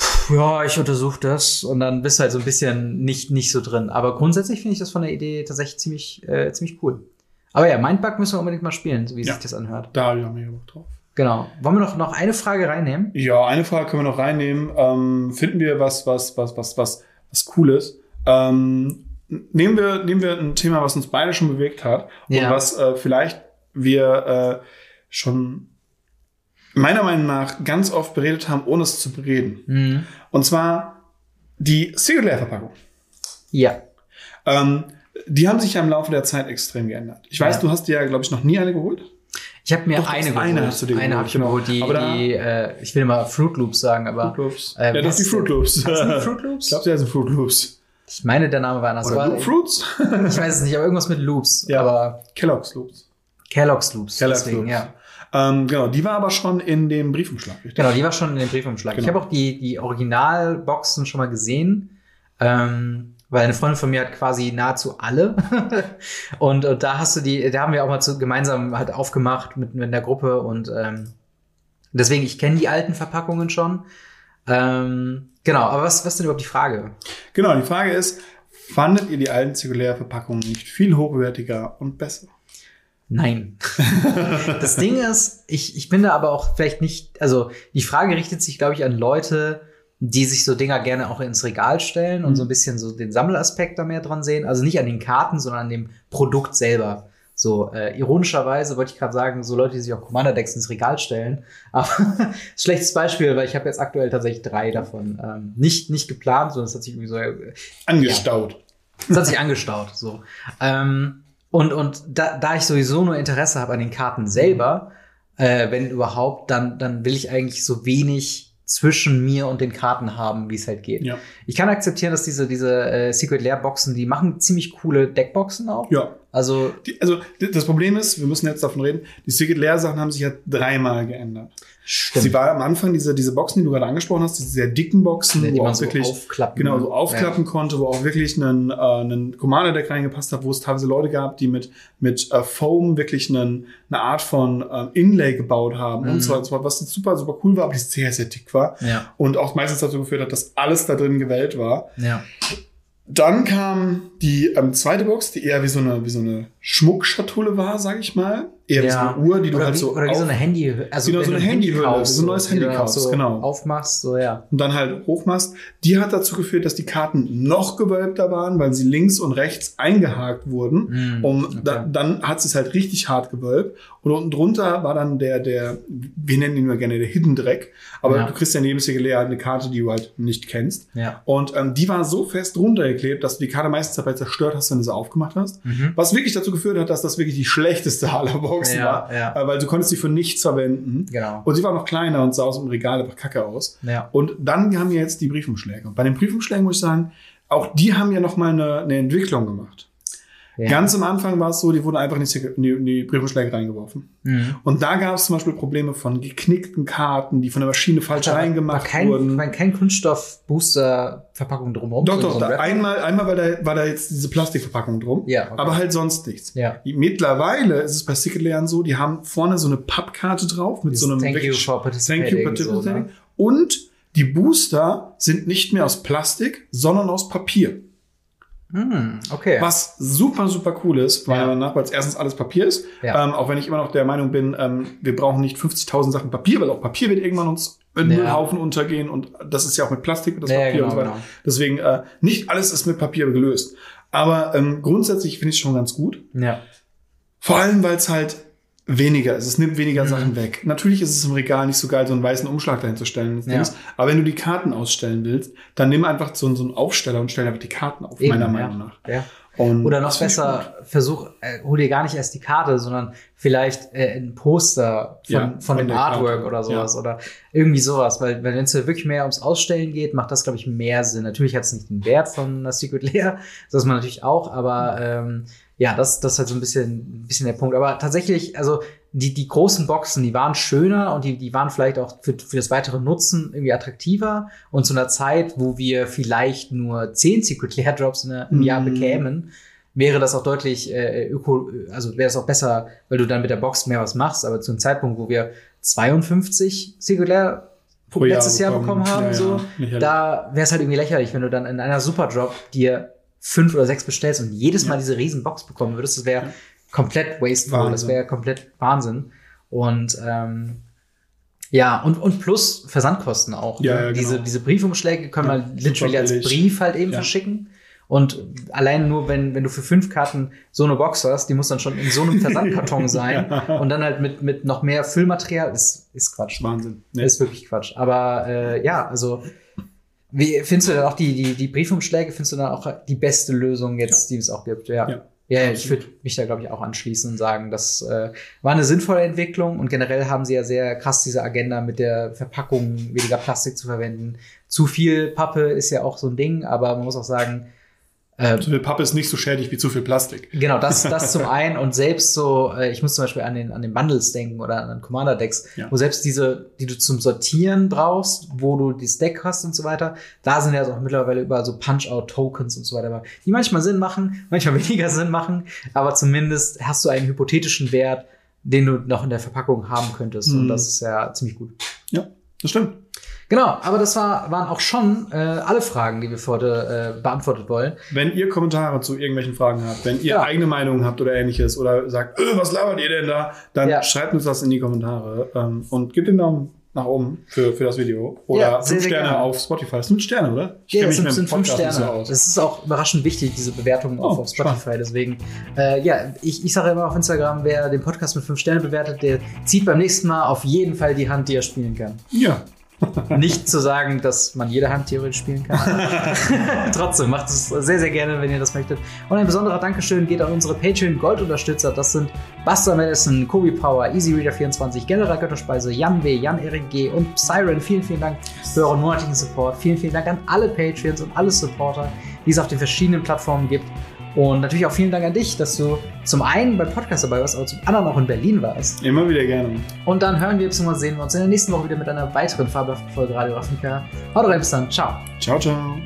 pff, ja, ich untersuche das und dann bist du halt so ein bisschen nicht, nicht so drin. Aber grundsätzlich finde ich das von der Idee tatsächlich ziemlich, äh, ziemlich cool. Aber ja, Mindbug müssen wir unbedingt mal spielen, so wie Ja. sich das anhört. Da habe ich auch mega Bock drauf. Genau. Wollen wir noch, noch eine Frage reinnehmen? Ja, eine Frage können wir noch reinnehmen. Ähm, finden wir was, was, was, was, was, was Cooles? Ähm, nehmen wir, nehmen wir ein Thema, was uns beide schon bewegt hat Ja. und was äh, vielleicht wir äh, schon meiner Meinung nach ganz oft beredet haben, ohne es zu bereden. Mhm. Und zwar die Single-Layer-Verpackung. Ja. Ähm, die haben sich ja im Laufe der Zeit extrem geändert. Ich weiß, Ja. du hast dir ja, glaube ich, noch nie eine geholt. Ich habe mir Doch, eine geholt. eine hast du dir eine geholt, habe ich genau. geholt, die, Aber da- die äh, ich will immer Fruit Loops sagen, aber Fruit Loops. äh, ja, das sind die Fruit Loops. Sind Fruit Loops? Ich glaube, die heißen Fruit Loops. Ich meine, der Name war anders. Oder Loop Fruits? [laughs] ich weiß es nicht, aber irgendwas mit Loops. Ja. Aber Kellogg's Loops. Kellogg's Loops. Kellogg's deswegen, Loops. ja. Ähm, genau, die war aber schon in dem Briefumschlag, richtig? Genau, die war schon in dem Briefumschlag. Genau. Ich habe auch die, die Originalboxen schon mal gesehen. Ähm, weil eine Freundin von mir hat quasi nahezu alle. [laughs] und, und da hast du die, da haben wir auch mal zu, gemeinsam halt aufgemacht mit, mit der Gruppe und ähm, deswegen, ich kenne die alten Verpackungen schon. Ähm, genau, aber was, was ist denn überhaupt die Frage? Genau, die Frage ist, fandet ihr die alten Zirkulärverpackungen nicht viel hochwertiger und besser? Nein. [laughs] das Ding ist, ich, ich bin da aber auch vielleicht nicht, also die Frage richtet sich, glaube ich, an Leute, die sich so Dinger gerne auch ins Regal stellen und Mhm. so ein bisschen so den Sammelaspekt da mehr dran sehen. Also nicht an den Karten, sondern an dem Produkt selber. So, äh, ironischerweise wollte ich gerade sagen, so Leute, die sich auch Commander-Decks ins Regal stellen. [laughs] Aber schlechtes Beispiel, weil ich habe jetzt aktuell tatsächlich drei davon. Ähm, nicht, nicht geplant, sondern es hat sich irgendwie so äh, Angestaut. es hat sich angestaut. So. Ähm, und und da, da ich sowieso nur Interesse habe an den Karten selber, äh, wenn überhaupt, dann, dann will ich eigentlich so wenig zwischen mir und den Karten haben, wie es halt geht. Ja. Ich kann akzeptieren, dass diese, diese äh, Secret Lair Boxen, die machen ziemlich coole Deckboxen auch. Ja. Also, Die, also das Problem ist, wir müssen jetzt davon reden, die Secret Lair Sachen haben sich ja dreimal geändert. Stimmt. Sie war am Anfang diese, diese Boxen, die du gerade angesprochen hast, diese sehr dicken Boxen, die wo man auch so wirklich aufklappen genau so aufklappen konnte, wo auch wirklich ein, äh, ein Commander Deck reingepasst hat, wo es teilweise Leute gab, die mit mit äh, Foam wirklich einen, eine Art von äh, Inlay gebaut haben Mhm. und so weiter, und so fort, was super super cool war, aber die sehr sehr dick war Ja, ja, und auch meistens dazu geführt hat, dass alles da drin gewählt war. ja. Dann kam die ähm, zweite Box, die eher wie so eine wie so eine Schmuckschatulle war, sag ich mal, eher wie so Ja. eine Uhr, die du oder halt wie, so oder wie so eine Handy, also Genau, so eine ein Handy Handyhülle, kaufst, so ein neues Handy kaufst, genau. Aufmachst, so ja. und dann halt hochmachst, die hat dazu geführt, dass die Karten noch gewölbter waren, weil sie links und rechts eingehakt wurden. Mm, Um, okay. da, dann hat sie es halt richtig hart gewölbt. Und unten drunter war dann der, der, wir nennen ihn immer gerne der Hidden Dreck. Aber Ja. du kriegst ja neben Sigilea eine Karte, die du halt nicht kennst. Ja. Und ähm, die war so fest runtergeklebt, dass du die Karte meistens dabei zerstört hast, wenn du sie aufgemacht hast. Mhm. Was wirklich dazu geführt hat, dass das wirklich die schlechteste aller Boxen Ja, war. ja. Äh, weil du konntest sie für nichts verwenden. Genau. Und sie war noch kleiner und sah aus dem Regal einfach kacke aus. Ja. Und dann haben wir jetzt die Briefumschläge. Und bei den Briefumschlägen muss ich sagen, auch die haben ja noch mal eine, eine Entwicklung gemacht. Ja. Ganz am Anfang war es so, die wurden einfach in die, in die, Briefumschläge reingeworfen. Mhm. Und da gab es zum Beispiel Probleme von geknickten Karten, die von der Maschine falsch war reingemacht kein, wurden. war kein Kunststoff-Booster-Verpackung drumherum. Doch, doch, so da, einmal, einmal war da, war da jetzt diese Plastikverpackung drum. Ja, okay. Aber halt sonst nichts. Ja. Mittlerweile ist es bei Secret Layern so, die haben vorne so eine Pappkarte drauf mit so einem Thank you for Thank participating. you, participating. So, ne? Und die Booster sind nicht mehr aus Plastik, sondern aus Papier. Hm, okay. Was super, super cool ist, weil Ja. nach, weil es erstens alles Papier ist. Ja. Ähm, auch wenn ich immer noch der Meinung bin, ähm, wir brauchen nicht 50.000 Sachen Papier, weil auch Papier wird irgendwann uns in Ja. Müllhaufen untergehen und das ist ja auch mit Plastik das Ja, Papier genau, und so weiter. genau. Deswegen, äh, nicht alles ist mit Papier gelöst. Aber ähm, grundsätzlich finde ich es schon ganz gut. Ja. Vor allem, weil es halt weniger ist. Es nimmt weniger Mhm. Sachen weg. Natürlich ist es im Regal nicht so geil, so einen weißen Umschlag dahin zu stellen. Ja. Aber wenn du die Karten ausstellen willst, dann nimm einfach so, so einen Aufsteller und stell einfach die Karten auf, Eben, meiner ja. Meinung nach. ja. Und Oder noch besser, versuch, äh, hol dir gar nicht erst die Karte, sondern vielleicht äh, ein Poster von, Ja, von, von dem Artwork Karte, oder sowas. Oder irgendwie sowas. Weil, weil wenn es ja wirklich mehr ums Ausstellen geht, macht das, glaube ich, mehr Sinn. Natürlich hat es nicht den Wert von einer Secret Lair, das ist man natürlich auch, aber ähm, ja, das, das ist halt so ein bisschen, ein bisschen der Punkt. Aber tatsächlich, also die, die großen Boxen, die waren schöner und die, die waren vielleicht auch für, für das weitere Nutzen irgendwie attraktiver. Und zu einer Zeit, wo wir vielleicht nur 10 Secret Lair Drops in, im Jahr Mm. bekämen, wäre das auch deutlich äh, öko, also wäre es auch besser, weil du dann mit der Box mehr was machst. Aber zu einem Zeitpunkt, wo wir 52 Secret Lair Pro Jahr letztes Jahr bekommen haben, Ja, ja, so, lächerlich. da wäre es halt irgendwie lächerlich, wenn du dann in einer Super Drop dir fünf oder sechs bestellst und jedes Mal Ja. diese riesen Box bekommen würdest, das wäre Ja. komplett wasteful, das Wahnsinn. wäre komplett Wahnsinn. Und ähm, ja, und, und plus Versandkosten auch. Ja, ne? ja, genau. diese, diese Briefumschläge können Ja, wir literally als. Brief halt eben Ja. verschicken. Und allein nur, wenn, wenn du für fünf Karten so eine Box hast, die muss dann schon in so einem [laughs] Versandkarton sein und dann halt mit, mit noch mehr Füllmaterial, ist, ist Quatsch. Wahnsinn. Nee. Ist wirklich Quatsch. Aber äh, ja, also wie findest du dann auch die, die, die Briefumschläge, findest du dann auch die beste Lösung jetzt, die es auch gibt? Ja. Ja. Ja, ich würde mich da, glaube ich, auch anschließen und sagen, das äh, war eine sinnvolle Entwicklung und generell haben sie ja sehr krass diese Agenda mit der Verpackung, weniger Plastik zu verwenden. Zu viel Pappe ist ja auch so ein Ding, aber man muss auch sagen, Äh, Zu viel Pappe ist nicht so schädlich wie zu viel Plastik. Genau, das, [laughs] das zum einen und selbst so, äh, ich muss zum Beispiel an den, an den Bundles denken oder an Commander Decks, Ja. wo selbst diese, die du zum Sortieren brauchst, wo du das Deck hast und so weiter, da sind ja auch mittlerweile überall so Punch-Out-Tokens und so weiter, die manchmal Sinn machen, [laughs] manchmal weniger Sinn machen, aber zumindest hast du einen hypothetischen Wert, den du noch in der Verpackung haben könntest und Mhm. das ist ja ziemlich gut. Ja, das stimmt. Genau, aber das war, waren auch schon äh, alle Fragen, die wir für heute äh, beantwortet wollen. Wenn ihr Kommentare zu irgendwelchen Fragen habt, wenn ihr Ja. eigene Meinungen habt oder ähnliches oder sagt, äh, was labert ihr denn da, dann Ja. schreibt uns das in die Kommentare ähm, und gebt den Daumen nach oben für, für das Video. Oder Ja, fünf Sterne gerne. auf Spotify. Das sind Sterne, oder? Ich Ja, das sind, sind fünf Sterne. so aus. Das ist auch überraschend wichtig, diese Bewertungen auf, Oh, auf Spotify. Deswegen, äh, ja, ich, ich sage immer auf Instagram, wer den Podcast mit fünf Sternen bewertet, der zieht beim nächsten Mal auf jeden Fall die Hand, die er spielen kann. Ja. Nicht zu sagen, dass man jede Hand theoretisch spielen kann. [laughs] Trotzdem, macht es sehr, sehr gerne, wenn ihr das möchtet. Und ein besonderer Dankeschön geht an unsere Patreon-Gold-Unterstützer. Das sind Buster Madison, Kobi Power, EasyReader24, General Götterspeise, Jan W., Jan Erik G. und Siren. Vielen, vielen Dank für euren monatlichen Support. Vielen, vielen Dank an alle Patreons und alle Supporter, die es auf den verschiedenen Plattformen gibt. Und natürlich auch vielen Dank an dich, dass du zum einen beim Podcast dabei warst, aber zum anderen auch in Berlin warst. Immer wieder gerne. Und dann hören wir bzw. sehen wir uns in der nächsten Woche wieder mit einer weiteren fabelhaften Folge Radio Ravnica. Haut rein, bis dann. Ciao. Ciao, ciao.